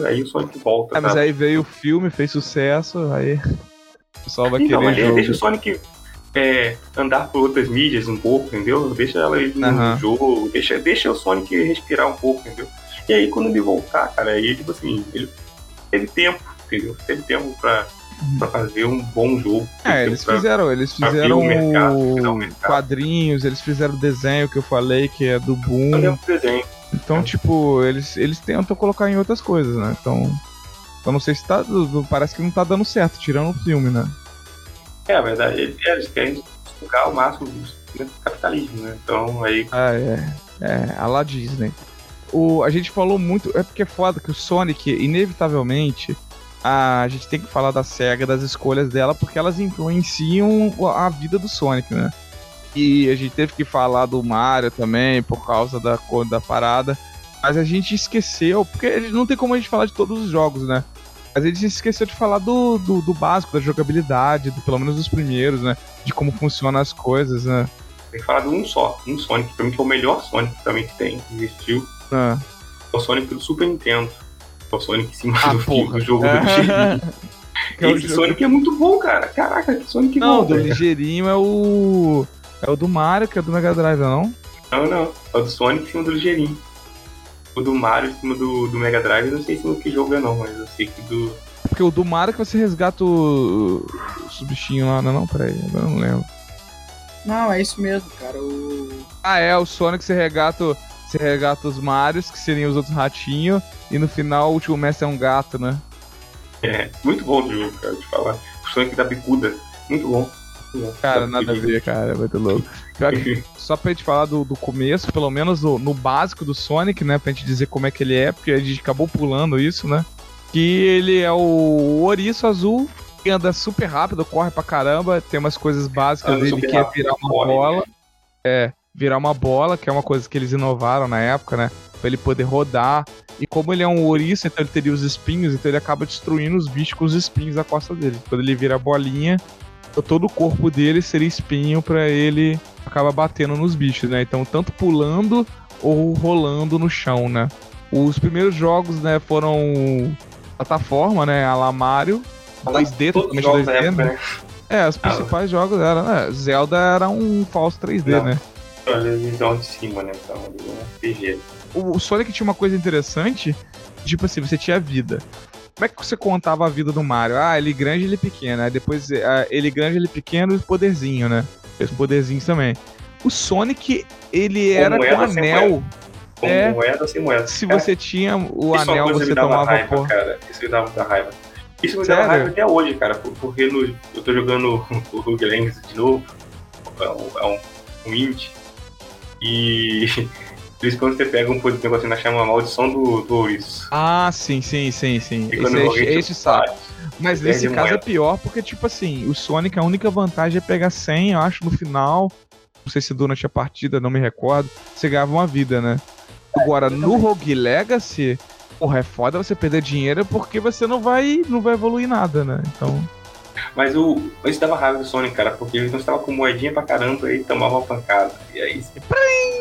Aí o Sonic volta. É, mas aí veio o filme, fez sucesso, aí o pessoal vai Então, querer mas jogo. deixa o Sonic é, andar por outras mídias um pouco, entendeu? Deixa ela ir no Aham. jogo, deixa, deixa o Sonic respirar um pouco, entendeu? E aí quando ele voltar, cara, aí tipo assim, ele teve tempo, entendeu? Teve tempo pra, pra fazer um bom jogo. É, eles fizeram, eles fizeram o mercado, o quadrinhos, eles fizeram o desenho que eu falei, que é do Eu Boom. lembro do desenho. Então, tipo, eles, eles tentam colocar em outras coisas, né? Então, eu não sei se tá. Parece que não tá dando certo, tirando o filme, né? É, a verdade, eles, é, querem focar ao máximo do capitalismo, né? Então aí. Ah, é. É, a la Disney. O, a gente falou muito. É porque é foda que o Sonic, inevitavelmente, a, gente tem que falar da SEGA, das escolhas dela, porque elas influenciam a vida do Sonic, né? E a gente teve que falar do Mario também, por causa da cor da parada. Mas a gente esqueceu, porque não tem como a gente falar de todos os jogos, né? Mas a gente esqueceu de falar do, do, do básico, da jogabilidade, do, pelo menos dos primeiros, né? De como funcionam as coisas, né? Tem que falar de um só, um Sonic, pra mim que é o melhor Sonic também que tem, que existiu. Ah. É o Sonic do Super Nintendo. É o Sonic em cima Ah, do, porra. do jogo do é [LAUGHS] o Esse jogo- Sonic é muito bom, cara. Caraca, que Sonic Não, bom. do velho. ligeirinho é o. É o do Mario, que é do Mega Drive, não? Não, não. É o do Sonic em cima do Ligeirinho. O do Mario em cima do, do Mega Drive, eu não sei se no que jogo é não, mas eu sei que do. Porque o do Mario que você resgata o. Os bichinhos lá, não, não, peraí, agora eu não lembro. Não, é isso mesmo, cara. O... Ah, é, o Sonic você regata, o- você regata os Marios, que seriam os outros ratinhos, e no final o último mestre é um gato, né? É, muito bom do jogo, cara, de falar. O Sonic da bicuda. Muito bom. Cara, Da nada a ver, cara, é muito louco. [LAUGHS] Só pra gente falar do, do começo, pelo menos do- no básico do Sonic, né? Pra gente dizer como é que ele é, porque a gente acabou pulando isso, né? Que ele é o ouriço azul, que anda super rápido, corre pra caramba, tem umas coisas básicas dele que é virar uma corre, bola. né? É, virar uma bola, que é uma coisa que eles inovaram na época, né? Pra ele poder rodar. E como ele é um ouriço, então ele teria os espinhos, então ele acaba destruindo os bichos com os espinhos da costa dele. Quando ele vira a bolinha, todo o corpo dele seria espinho pra ele acabar batendo nos bichos, né? Então, tanto pulando ou rolando no chão, né? Os primeiros jogos, né, foram plataforma, né? A la Mario. 2D, Todos totalmente os jogos da 2D, época, né? né? É, os principais jogos eram, né? Zelda era um falso 3D, Não. né? Visão de cima, né? Então? RPG. O o Sonic tinha uma coisa interessante, tipo assim, você tinha vida. Como é que você contava a vida do Mario? Ah, ele grande, ele pequeno. Aí depois, ah, ele grande, ele pequeno e poderzinho, né? Os poderzinhos também. O Sonic, ele era moeda com anel. Com É. moeda ou sem moeda. Se Cara, você tinha o é anel, você me dava tomava raiva, porra. cara. Isso me dava muita raiva. Isso me Sério? dava raiva até hoje, cara. por- Porque no, eu tô jogando [LAUGHS] o Rogue Legacy de novo. É um, é um, um indie. E [LAUGHS] eles quando você pega um poder- negócio na chama a maldição do, do ouriço. Ah, sim, sim, sim, sim. E Esse, joguei, esse, tipo, esse sabe. Mas nesse caso é pior porque, tipo assim, o Sonic, a única vantagem é pegar 100, eu acho, no final. Não sei se durante a partida, não me recordo. Você ganhava uma vida, né? Agora, no Rogue Legacy, porra, é foda você perder dinheiro porque você não vai, não vai evoluir nada, né? Então. Mas o, isso dava raiva do Sonic, cara, porque ele não estava com moedinha pra caramba e tomava uma pancada. E aí você, É.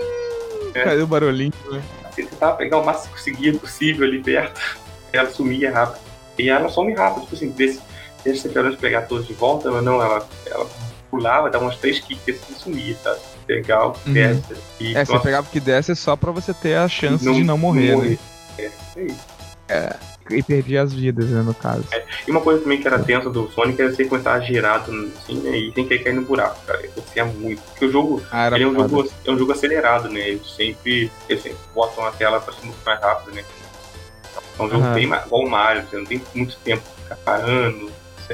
Cadê o barulhinho? né? você tentava pegar o máximo que conseguia possível ali perto. [LAUGHS] Ela sumia rápido. E ela some rápido, tipo assim, desse, deixa você querendo pegar todos de volta, mas não, ela, ela pulava, dava umas três kicks e sumia, sabe? Legal, Uhum. desce. E, É, você nossa, pegava o que desce só pra você ter a chance de não morrer, né? É, é isso. E perder as vidas, né, no caso. E uma coisa também que era tensa do Sonic era você começar a girado assim, né? E tem que cair no buraco, cara. Eu torcia muito. Porque o jogo, Ah, é um, jogo, é um jogo acelerado, né? Eles sempre, eles sempre botam a tela pra ser muito mais rápido, né? É um jogo Aham. bem igual o Mario, você não tem muito tempo pra ficar parando,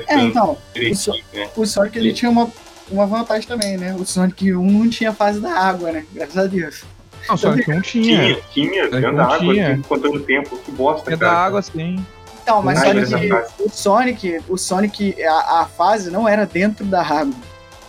É, então, direitinho, né? o Sonic ele tinha uma, uma vantagem também, né? O Sonic 1 não tinha fase da água, né? Graças a Deus. Não, Sonic 1 tinha. Tinha, tinha, não dentro da água, tinha. assim, contando tempo, que bosta, É cara. da água, sim. Então, mas Não só era que essa fase. o Sonic, o Sonic, a, a fase não era dentro da água.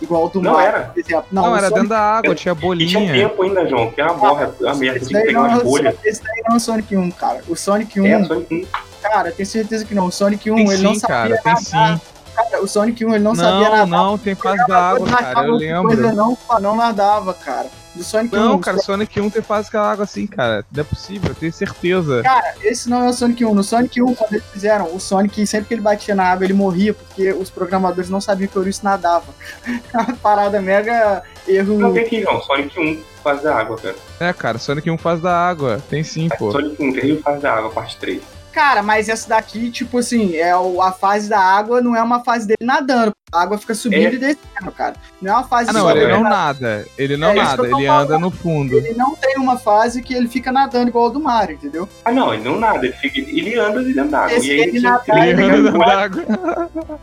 Igual o do Não Mario, era. por exemplo. Não, Não, era Sonic- dentro da água, tinha E tinha bolinha. tempo ainda, João, que é uma borra, é uma merda, tinha que pegar não, umas bolhas. esse daí não é o Sonic 1, cara. O Sonic 1, É, Sonic um. cara, eu tenho certeza que não. O Sonic 1, Tem ele não sim, sabia cara, tem nadar. sim. Cara, o Sonic 1 ele não, sabia Não, nadar. não, tem fase da água, cara, eu lembro. Coisa não, não nadava, cara. Do Sonic 1. Não, cara, Sonic 1 tem fase com a água assim, cara. Não é possível, eu tenho certeza. Cara, esse não é o Sonic 1. No Sonic 1, quando eles fizeram, o Sonic, sempre que ele batia na água, ele morria, porque os programadores não sabiam que o Ouriço nadava. [LAUGHS] Uma parada mega erro. Não tem aqui não, Sonic 1, fase da água, cara. É, cara, Sonic 1 fase da água. Tem sim, pô. Sonic 1, terrível fase da água, parte 3. Cara, mas essa daqui, tipo assim, é o- a fase da água não é uma fase dele nadando. A água fica subindo É. e descendo, cara. Não é uma fase Ah, não, ele não nada. Ele não É isso nada, ele falando. anda no fundo. Ele não tem uma fase que ele fica nadando igual ao do Mario, entendeu? Ah não, ele não nada, ele, fica, ele anda dentro da água. Esse E aí ele ele, nada, Ele ele, anda na água.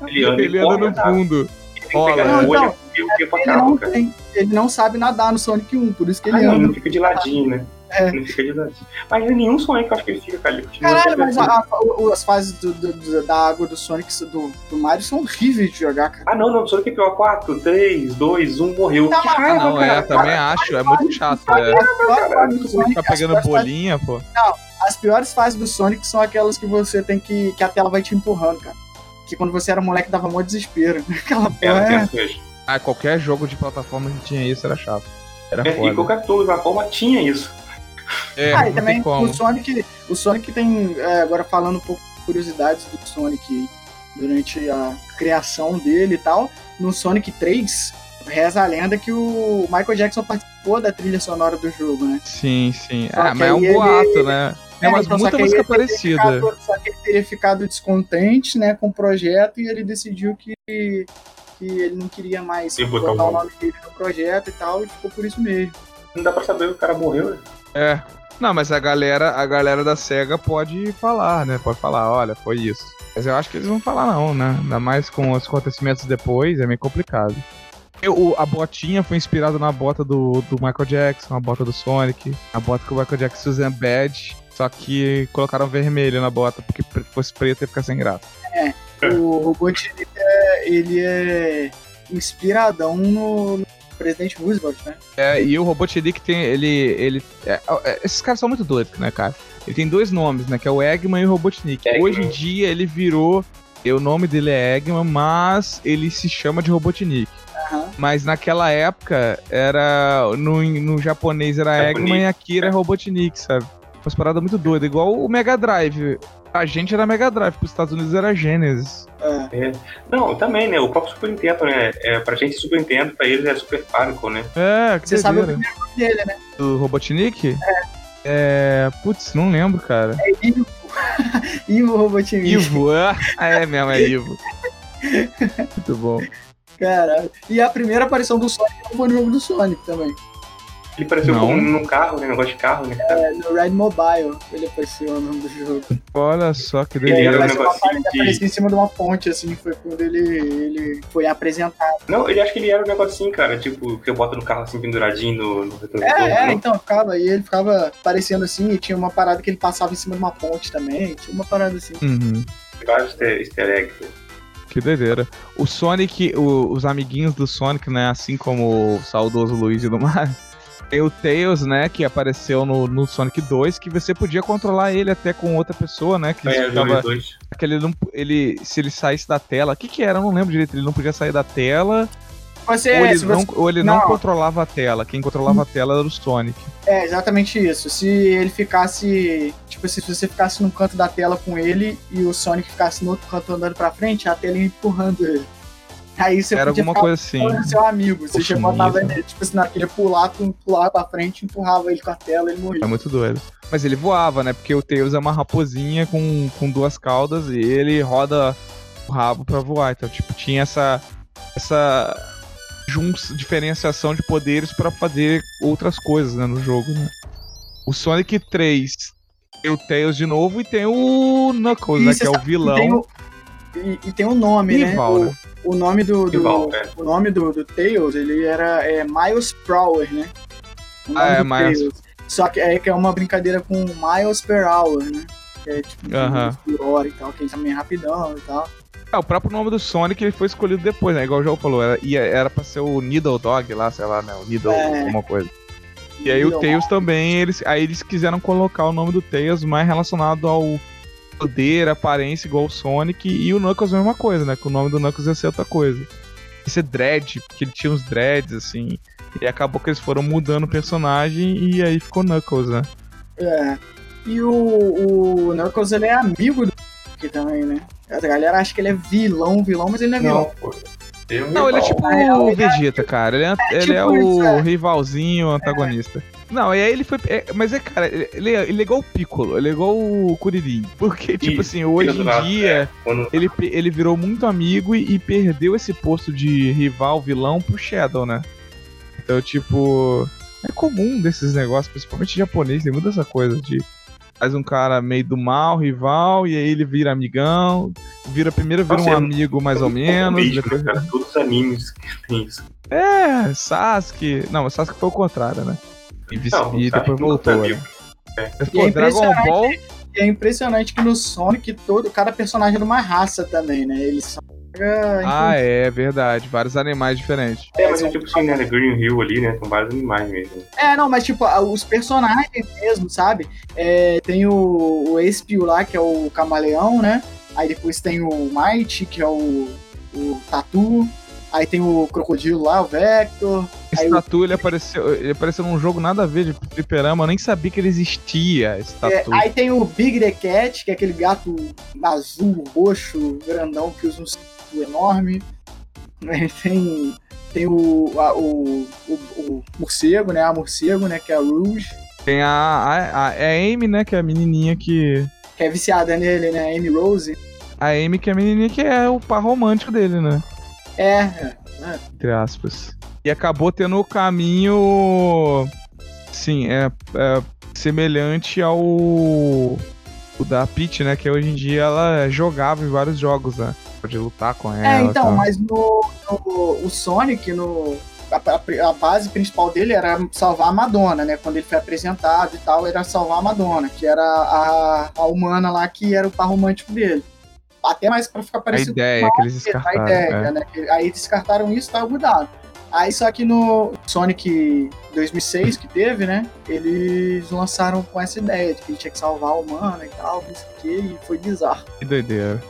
ele anda Ele anda no fundo. Ele tem que Rola, pegar a bolha Não, Ele não, cara. tem, ele não sabe nadar no Sonic 1, por isso que ele Ah, não, ele anda. não fica de ladinho, né? É. Não fica de. Mas nenhum Sonic eu acho que ele fica, cara. Ele Caralho, mas a- a- o- as fases do- do- do- da água do Sonic do, do Mario são horríveis de jogar, cara. Ah, não, não, Sonic é pior. 4, 3, 2, 1, morreu. Tá, que mas- Ah, raiva, não, é, cara. também acho. É muito chato, é. As piores fases do Sonic- Ficar as pegando bolinha, pô. As piores fases do Sonic são aquelas que você tem que. que a tela vai te empurrando, cara. Que quando você era moleque dava mó desespero. [LAUGHS] Aquela É, porra é. mesmo. Ah, qualquer jogo de plataforma que tinha isso era chato. Era É, e foda. qualquer jogo de plataforma tinha isso. É, Ah, e não também tem como. o Sonic. O Sonic tem. é, agora falando um pouco de curiosidades do Sonic durante a criação dele e tal. No Sonic 3, reza a lenda que o Michael Jackson participou da trilha sonora do jogo, né? Sim, sim. Só Ah, mas é um aí ele- boato, né? Tem umas então, muita música parecida. ficado- só que ele teria ficado descontente, né, com o projeto e ele decidiu que, que ele não queria mais botar o nome dele no projeto e tal, e ficou por isso mesmo. Não dá pra saber o cara morreu, né? É. Não, mas a galera, a galera da SEGA pode falar, né? Pode falar, olha, foi isso. Mas eu acho que eles vão falar não, né? Ainda mais com os acontecimentos depois, é meio complicado. Eu- a botinha foi inspirada na bota do, do Michael Jackson, a bota do Sonic, a bota que o Michael Jackson usa em Bad, só que colocaram vermelho na bota, porque fosse preto ia ficar sem graça. O Robotnik, é, ele é inspiradão no, no Presidente Roosevelt, né? É, e o Robotnik tem, ele, ele, é, é, esses caras são muito doidos, né, cara? Ele tem dois nomes, né, que é o Eggman e o Robotnik. Eggman. Hoje em dia ele virou, o nome dele é Eggman, mas ele se chama de Robotnik. Aham. Mas naquela época era, no, no japonês era Japonês, Eggman e aqui era Robotnik, sabe? Umas paradas muito doidas, igual o Mega Drive. A gente era Mega Drive, pros Estados Unidos era Genesis. É. Não, também, né? O próprio Super Nintendo, né? É, pra gente, Super Nintendo, pra eles é Super Famicom, né? É, que Você sabe o primeiro nome dele, né? Do Robotnik? É. Putz, não lembro, cara. É Ivo. [LAUGHS] Ivo Robotnik. Ivo, ah, é mesmo, é Ivo. [LAUGHS] Muito bom. Caralho. E a primeira aparição do Sonic foi no jogo do Sonic também. Ele pareceu Não. com no carro, né? Negócio de carro, né? É, no Red Mobile ele apareceu o nome do jogo. Olha só que Ele era um negocinho de- aparecia em cima de uma ponte, assim, foi quando ele, ele foi apresentado. Não, ele acha que ele era um negocinho, cara. Tipo, que eu boto no carro assim, penduradinho no, no retrovisor. É, é, né? então, ficava, e ele ficava aparecendo assim, e tinha uma parada que ele passava em cima de uma ponte também, tinha uma parada assim. Uhum. Vários easter, easter eggs. Que doideira. O Sonic, o- os amiguinhos do Sonic, né? Assim como o saudoso Luigi do Mario. Tem o Tails, né? Que apareceu no, no Sonic 2, que você podia controlar ele até com outra pessoa, né? Que É, eu ficava, dois. que ele não, ele, se ele saísse da tela, o que que era? Eu não lembro direito. Ele não podia sair da tela, Você, ou ele, se não, você- ou ele não não. controlava a tela. Quem controlava a tela era o Sonic. É, exatamente isso. Se ele ficasse. Tipo, se você ficasse num canto da tela com ele e o Sonic ficasse no outro canto andando pra frente, a tela ia empurrando ele. Aí você Era alguma coisa assim. seu amigo. Você Poxa, chegou a botava ele, tipo assim, naquele pular, tu pulava pra frente, empurrava ele com a tela e ele morria. É muito doido. Mas ele voava, né? Porque o Tails é uma raposinha com, com duas caudas e ele roda o rabo pra voar. Então, tipo, tinha essa essa diferenciação de poderes pra fazer outras coisas, né, no jogo, né? O Sonic 3 tem o Tails de novo e tem o Knuckles, né, que é o E tem vilão. o, e, e tem o nome, Rival, né? né? O, o nome do, do- Rival, é. o nome do, do Tails, ele era é, Miles Prower, né? Ah, é, Miles. Tails. Só que é que é uma brincadeira com Miles per Hour, né? Que é tipo Aham. por hora e tal, que ele também é rapidão e tal. É, o próprio nome do Sonic ele foi escolhido depois, né? Igual o João falou, era, ia- era pra ser o Needle Dog lá, sei lá, né? O Needle, É. alguma coisa. E aí o Tails também, eles, aí eles quiseram colocar o nome do Tails mais relacionado ao poder, aparência igual o Sonic, e o Knuckles a mesma coisa, né? Que o nome do Knuckles ia ser outra coisa. Ia ser Dread, porque ele tinha uns dreads, assim. E acabou que eles foram mudando o personagem e aí ficou Knuckles, né? É. E o, o Knuckles, ele é amigo do Sonic também, né? A galera acha que ele é vilão, vilão, mas ele não é vilão. Não, pô. Eu Não, ele é tipo Ah, é, o ele é- Vegeta, cara. Ele é, ele é tipo o isso, é. rivalzinho antagonista. Não, e aí ele foi. é, mas é, cara, ele, é- ele é igual o Piccolo, ele é igual o Kuririn. [LAUGHS] Porque, tipo Isso, assim, hoje em nada, dia, é. Ele, ele virou muito amigo e, e perdeu esse posto de rival, vilão pro Shadow, né? Então, tipo. É comum desses negócios, principalmente japonês, tem muita essa coisa de. Faz um cara meio do mal, rival, e aí ele vira amigão. Vira primeiro vira Nossa, um é- amigo mais ou É menos. bicho, depois... cara? Todos os animes que tem isso. É, Sasuke. Não, Sasuke foi o contrário, né? E, vice- Não, e Sasuke depois voltou, né? Mas, E pô, é Dragon impressionante. Ball. E é impressionante que no Sonic, todo, cada personagem é de uma raça também, né? Eles são. Ah, é, verdade. Vários animais diferentes. É, mas é tipo assim, né? Green Hill ali, né? Tem vários animais mesmo. É, não, mas tipo, os personagens mesmo, sabe? É, tem o, o Espio lá, que é o camaleão, né? Aí depois tem o Might, que é o, o Tatu. Aí tem o crocodilo lá, o Vector. Esse Aí o- ele apareceu, ele apareceu num jogo nada a ver de fliperama. Eu nem sabia que ele existia, esse É, aí tem o Big the Cat, que é aquele gato azul, roxo, grandão, que usa um cinto enorme. Tem, tem o, a- o, o, o morcego, né? A morcego, né? Que é a Rouge. Tem a, a, a, é a Amy, né? Que é a menininha que... Que é viciada nele, né? Amy Rose. A Amy que é a menininha que é o par romântico dele, né? É, é. Entre aspas. E acabou tendo o caminho... Sim, é, é semelhante ao... O da Peach, né? Que hoje em dia ela é jogável em vários jogos, né? Pode lutar com ela. É, então, tal. mas no, no- o Sonic, no, a, a- a base principal dele era salvar a Madonna, né? Quando ele foi apresentado e tal, era salvar a Madonna, que era a, a humana lá que era o par romântico dele. Até mais pra ficar A parecido ideia com que eles a descartaram. ideia, é. né? Aí descartaram isso e tava mudado. Aí só que no Sonic 2006 que teve, né? Eles lançaram com essa ideia de que ele tinha que salvar a humana e tal, não sei o que, e foi bizarro. Que doideira.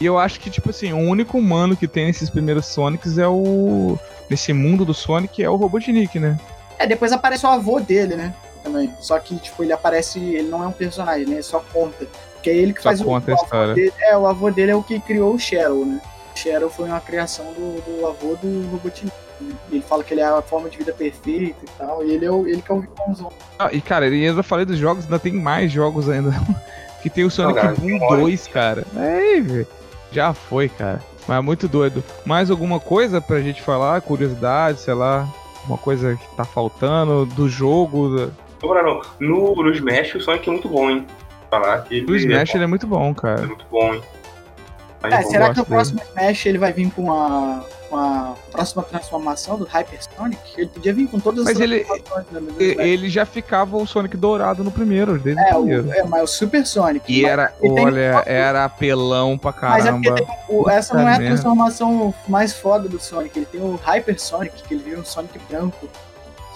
E eu acho que, tipo assim, o único humano que tem nesses primeiros Sonics é o. Nesse mundo do Sonic é o Robotnik, né? É, depois aparece o avô dele, né? Também. Só que, tipo, ele aparece. Ele não é um personagem, né? Ele só conta. Que é ele que Só faz o, conta a o avô história. dele. É, o avô dele é o que criou o Cheryl, né? O Cheryl foi uma criação do, do avô do Robotnik. né? Ele fala que ele é a forma de vida perfeita e tal. E ele é o, ele que é o vilãozão. Ah, e cara, e eu já falei dos jogos, ainda tem mais jogos ainda. [LAUGHS] que tem o Sonic cara, Boom tem hora 2, cara. É, velho. Já foi, cara. Mas é muito doido. Mais alguma coisa pra gente falar? Curiosidade, sei lá. Uma coisa que tá faltando do jogo. Agora não, no, no Smash o Sonic é muito bom, hein? Falar que ele Do Smash é, ele é muito bom, é cara. muito bom, hein? Mas É, será que no gosto próximo Smash ele vai vir com a, com a próxima transformação do Hyper Sonic? Ele podia vir com todas as Mas ele- transformações né. Ele já ficava o Sonic dourado no primeiro, desde É, o primeiro. o, é, mas o Super Sonic. E Mas- era, tem- olha, era apelão pra Mas é porque caramba. o- essa não é a transformação mais foda do Sonic. Ele tem o Hyper Sonic, que ele vira um Sonic branco.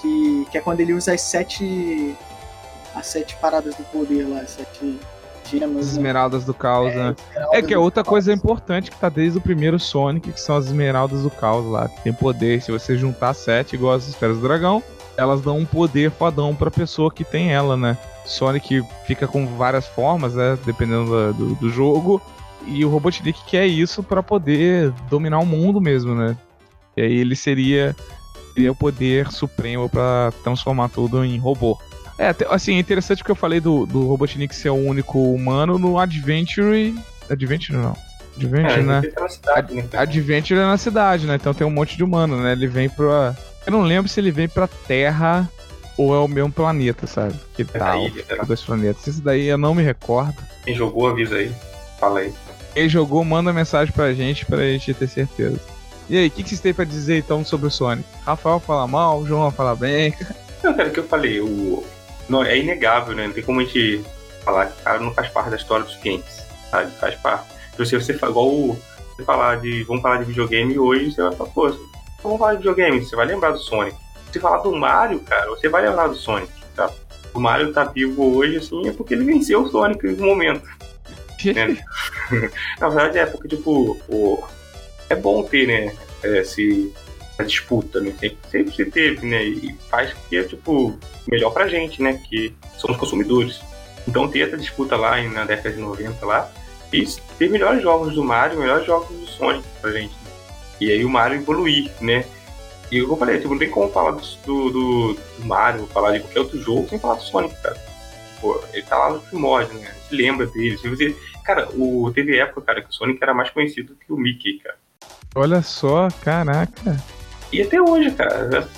Que, que é quando ele usa as sete. As sete paradas do poder lá, as sete gemas. As né? esmeraldas do caos, né? É que é outra coisa importante que tá desde o primeiro Sonic, que são as esmeraldas do caos lá, que tem poder. Se você juntar sete, igual as esferas do dragão, elas dão um poder fodão pra pessoa que tem ela, né? Sonic fica com várias formas, né? Dependendo da- do, do jogo. E o Robotnik quer isso pra poder dominar o mundo mesmo, né? E aí ele seria, seria o poder supremo pra transformar tudo em robô. É, assim, é interessante que eu falei do, do Robotnik ser o único humano no Adventure. Adventure não. Adventure, É, né? ele tá na cidade, né? Adventure é na cidade, né? Então tem um monte de humano, né? Ele vem pra. Eu não lembro se ele vem pra Terra ou é o mesmo planeta, sabe? Que É tal? ilha? Dois planetas. Esse daí eu não me recordo. Quem jogou, avisa aí. Fala aí. Quem jogou, manda mensagem pra gente pra gente ter certeza. E aí, o que, que vocês têm pra dizer então sobre o Sonic? Rafael fala mal, João fala bem. Não, [LAUGHS] cara, o que eu falei, o... não, é inegável, né? Não tem como a gente falar que o cara não faz parte da história dos games, sabe? Faz parte. Então, se você igual o- você falar de. Vamos falar de videogame hoje, você vai falar, pô, vamos falar de videogame, você vai lembrar do Sonic. Se falar do Mario, cara, você vai lembrar do Sonic, tá? O Mario tá vivo hoje, assim, é porque ele venceu o Sonic no momento. né? [LAUGHS] Na verdade é porque, tipo, o... é bom ter, né? Esse, essa disputa, né? Sempre, sempre se teve, né? E faz que é, tipo, melhor pra gente, né? Que somos consumidores. Então ter essa disputa lá na década de 90 lá, e ter melhores jogos do Mario, melhores jogos do Sonic pra gente. E aí o Mario evoluir, né? E eu falei, tipo, não tem como falar do, do, do Mario, falar de qualquer outro jogo sem falar do Sonic, cara. Pô, ele tá lá no primórdio, né? A gente lembra dele. Se você... Cara, o, teve época, cara, que o Sonic era mais conhecido que o Mickey, cara. Olha só, caraca. E até hoje, cara.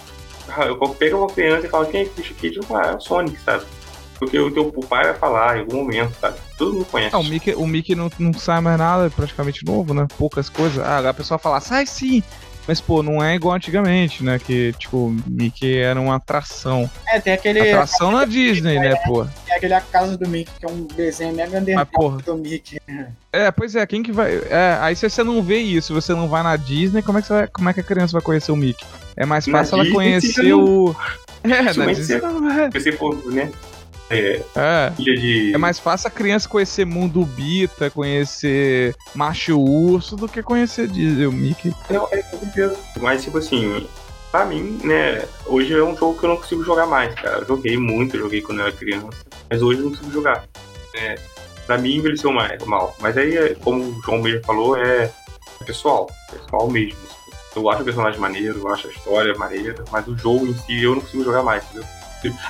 Eu pego uma criança e falo, quem é que puxa aqui? Tipo, ah, é o Sonic, sabe? Porque o teu pai vai falar em algum momento, sabe? Todo mundo conhece. Ah, o Mickey, o Mickey não, não sai mais nada, praticamente novo, né? Poucas coisas. Ah, a pessoa fala, sai sim! Mas, pô, não é igual antigamente, né? Que, tipo, Mickey era uma atração. É, tem aquele. Atração na Disney, né, pô? Tem aquele A Casa do Mickey, que é um desenho mega underground do Mickey. É, pois é, quem que vai. É, aí se você não vê isso, você não vai na Disney, como é que, vai... como é que a criança vai conhecer o Mickey? É mais fácil na ela Disney, conhecer o. [LAUGHS] É, na Disney. Se você for, né? É, é. De... é mais fácil a criança conhecer Mundo Bita, conhecer Macho Urso, do que conhecer Disney, o Mickey. Não, é com certeza. Mas, tipo assim, pra mim, né, hoje é um jogo que eu não consigo jogar mais, cara. Eu joguei muito, joguei quando eu era criança, mas hoje eu não consigo jogar. É, pra mim, envelheceu mais, mal. Mas aí, é, como o João mesmo falou, é, é pessoal, pessoal mesmo. Eu acho o personagem maneiro, eu acho a história maneira, mas o jogo em si eu não consigo jogar mais, entendeu?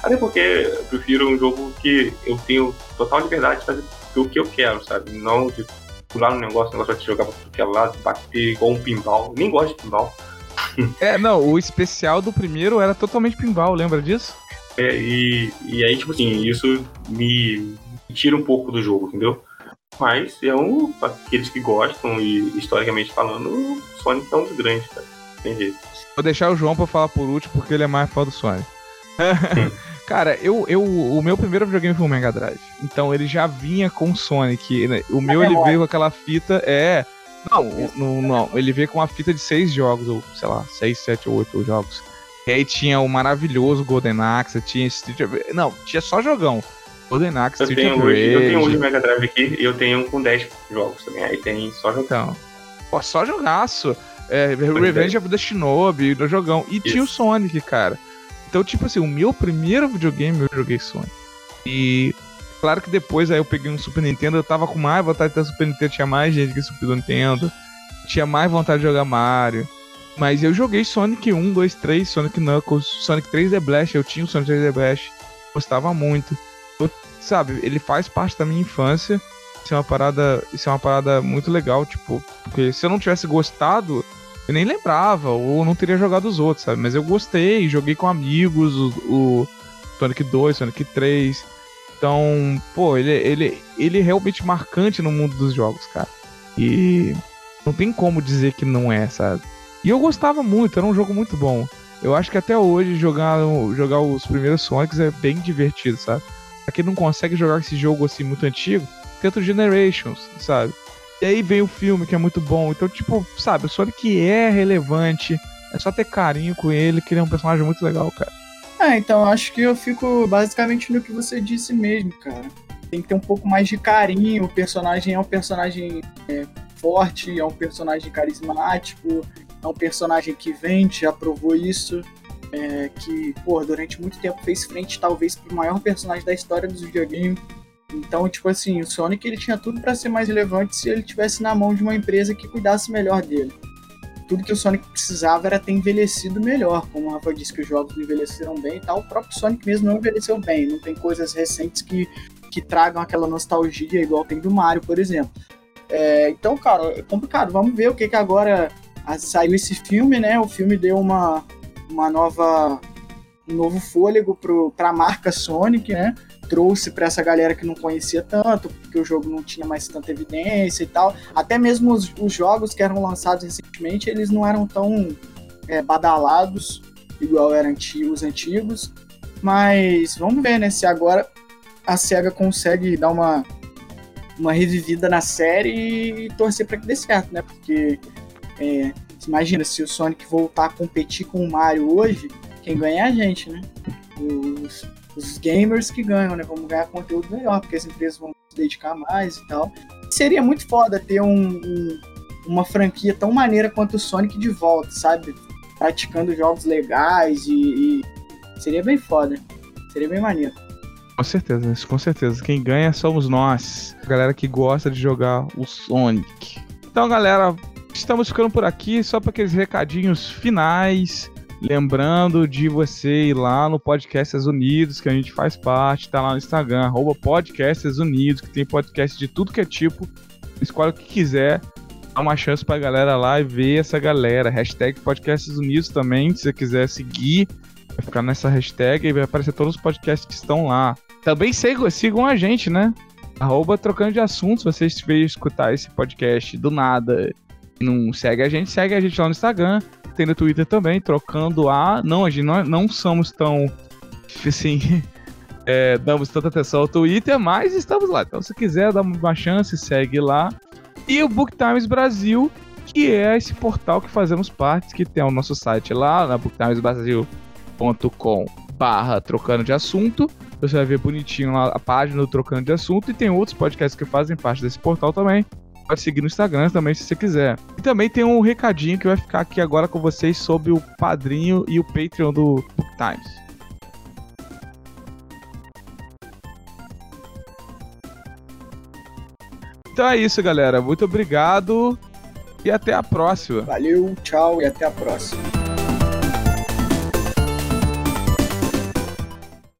Até porque eu prefiro um jogo que eu tenho total liberdade de fazer o que eu quero, sabe? Não de pular no negócio, o negócio vai te jogar pra tudo que é lado, bater igual um pinball. Nem gosto de pinball. [LAUGHS] É, não, o especial do primeiro era totalmente pinball, lembra disso? É, e, e aí, tipo assim, isso me, tira um pouco do jogo, entendeu? Mas é um, aqueles que gostam e historicamente falando, o Sonic é um dos grandes, cara. Tem jeito. Vou deixar o João pra falar por último, porque ele é mais fã do Sonic. [LAUGHS] Cara, eu, eu, o meu primeiro videogame foi o Mega Drive. Então ele já vinha com Sonic. Né? O meu ele veio com aquela fita. É. Não, não, não, ele veio com uma fita de seis jogos, ou sei lá, seis, sete ou oito jogos. E aí tinha o maravilhoso Golden Axe, tinha Street Não, tinha só jogão. Golden Axe, Street tenho, Rage. Eu tenho um de Mega Drive aqui e eu tenho um com 10 jogos também. Aí tem só jogão. Então, pô, só jogaço. É, Revenge of the Shinobi, no jogão. E Isso. tinha o Sonic, cara. Então, tipo assim, o meu primeiro videogame eu joguei Sonic. E claro que depois aí eu peguei um Super Nintendo, eu tava com mais vontade de ter Super Nintendo, tinha mais gente que Super Nintendo, tinha mais vontade de jogar Mario. Mas eu joguei Sonic 1, 2, 3, Sonic Knuckles, Sonic 3D Blast, eu tinha o Sonic 3D Blast, gostava muito. Eu, sabe, ele faz parte da minha infância. Isso é uma parada, isso é uma parada muito legal, tipo, porque se eu não tivesse gostado, eu nem lembrava, ou não teria jogado os outros, sabe? Mas eu gostei, joguei com amigos, o, o Sonic 2, Sonic 3. Então, pô, ele, ele, ele é realmente marcante no mundo dos jogos, cara. E não tem como dizer que não é, sabe? E eu gostava muito, era um jogo muito bom. Eu acho que até hoje jogar, jogar os primeiros Sonics é bem divertido, sabe? Pra quem não consegue jogar esse jogo assim muito antigo, tenta o Generations, sabe? E aí vem o filme que é muito bom. Então, tipo, sabe, o Sonic é relevante. É só ter carinho com ele, que ele é um personagem muito legal, cara. É, então acho que eu fico basicamente no que você disse mesmo, cara. Tem que ter um pouco mais de carinho. O personagem é um personagem é, forte, é um personagem carismático, é um personagem que vende, já provou isso. É, que, pô, durante muito tempo fez frente, talvez, pro maior personagem da história dos videogames então, tipo assim, o Sonic ele tinha tudo para ser mais relevante se ele tivesse na mão de uma empresa que cuidasse melhor dele. Tudo que o Sonic precisava era ter envelhecido melhor, como o Rafa disse que os jogos envelheceram bem e tal, o próprio Sonic mesmo não envelheceu bem, não tem coisas recentes que, que tragam aquela nostalgia igual tem do Mario, por exemplo. É, então, cara, é complicado, vamos ver o que que agora saiu esse filme, né? O filme deu uma, uma nova um novo fôlego para a marca Sonic, né? Trouxe para essa galera que não conhecia tanto, porque o jogo não tinha mais tanta evidência e tal. Até mesmo os, os jogos que eram lançados recentemente, eles não eram tão é, badalados igual eram os antigos. Mas vamos ver, né, se agora a SEGA consegue dar uma, uma revivida na série e torcer para que dê certo, né? Porque é, imagina, se o Sonic voltar a competir com o Mario hoje, quem ganha é a gente, né? Os, os gamers que ganham, né? Vamos ganhar conteúdo melhor, porque as empresas vão se dedicar mais e tal. seria muito foda ter um, um, uma franquia tão maneira quanto o Sonic de volta, sabe? Praticando jogos legais e, e seria bem foda. Seria bem maneiro. Com certeza, com certeza. Quem ganha somos nós. A galera que gosta de jogar o Sonic. Então, galera, estamos ficando por aqui só para aqueles recadinhos finais. Lembrando de você ir lá no Podcasts Unidos, que a gente faz parte, tá lá no Instagram, arroba Unidos, que tem podcast de tudo que é tipo. Escolhe o que quiser, dá uma chance pra galera lá e ver essa galera. Hashtag Podcasts Unidos também, se você quiser seguir, vai ficar nessa hashtag e vai aparecer todos os podcasts que estão lá. Também sigam, sigam a gente, né? Arroba Trocando de Assuntos, se vocês veio escutar esse podcast do nada não segue a gente, segue a gente lá no Instagram tem no Twitter também, trocando a. Não, a gente não, não somos tão. Assim. [LAUGHS] É, damos tanta atenção ao Twitter, mas estamos lá. Então, se quiser dar uma chance, segue lá. E o Book Times Brasil, que é esse portal que fazemos parte, que tem o nosso site lá, na booktimesbrasil.com barra trocando de assunto. Você vai ver bonitinho lá a página do Trocando de Assunto e tem outros podcasts que fazem parte desse portal também pode seguir no Instagram também se você quiser. E também tem um recadinho que vai ficar aqui agora com vocês sobre o padrinho e o Patreon do Book Times. Então é isso, galera. Muito obrigado e até a próxima. Valeu, tchau e até a próxima.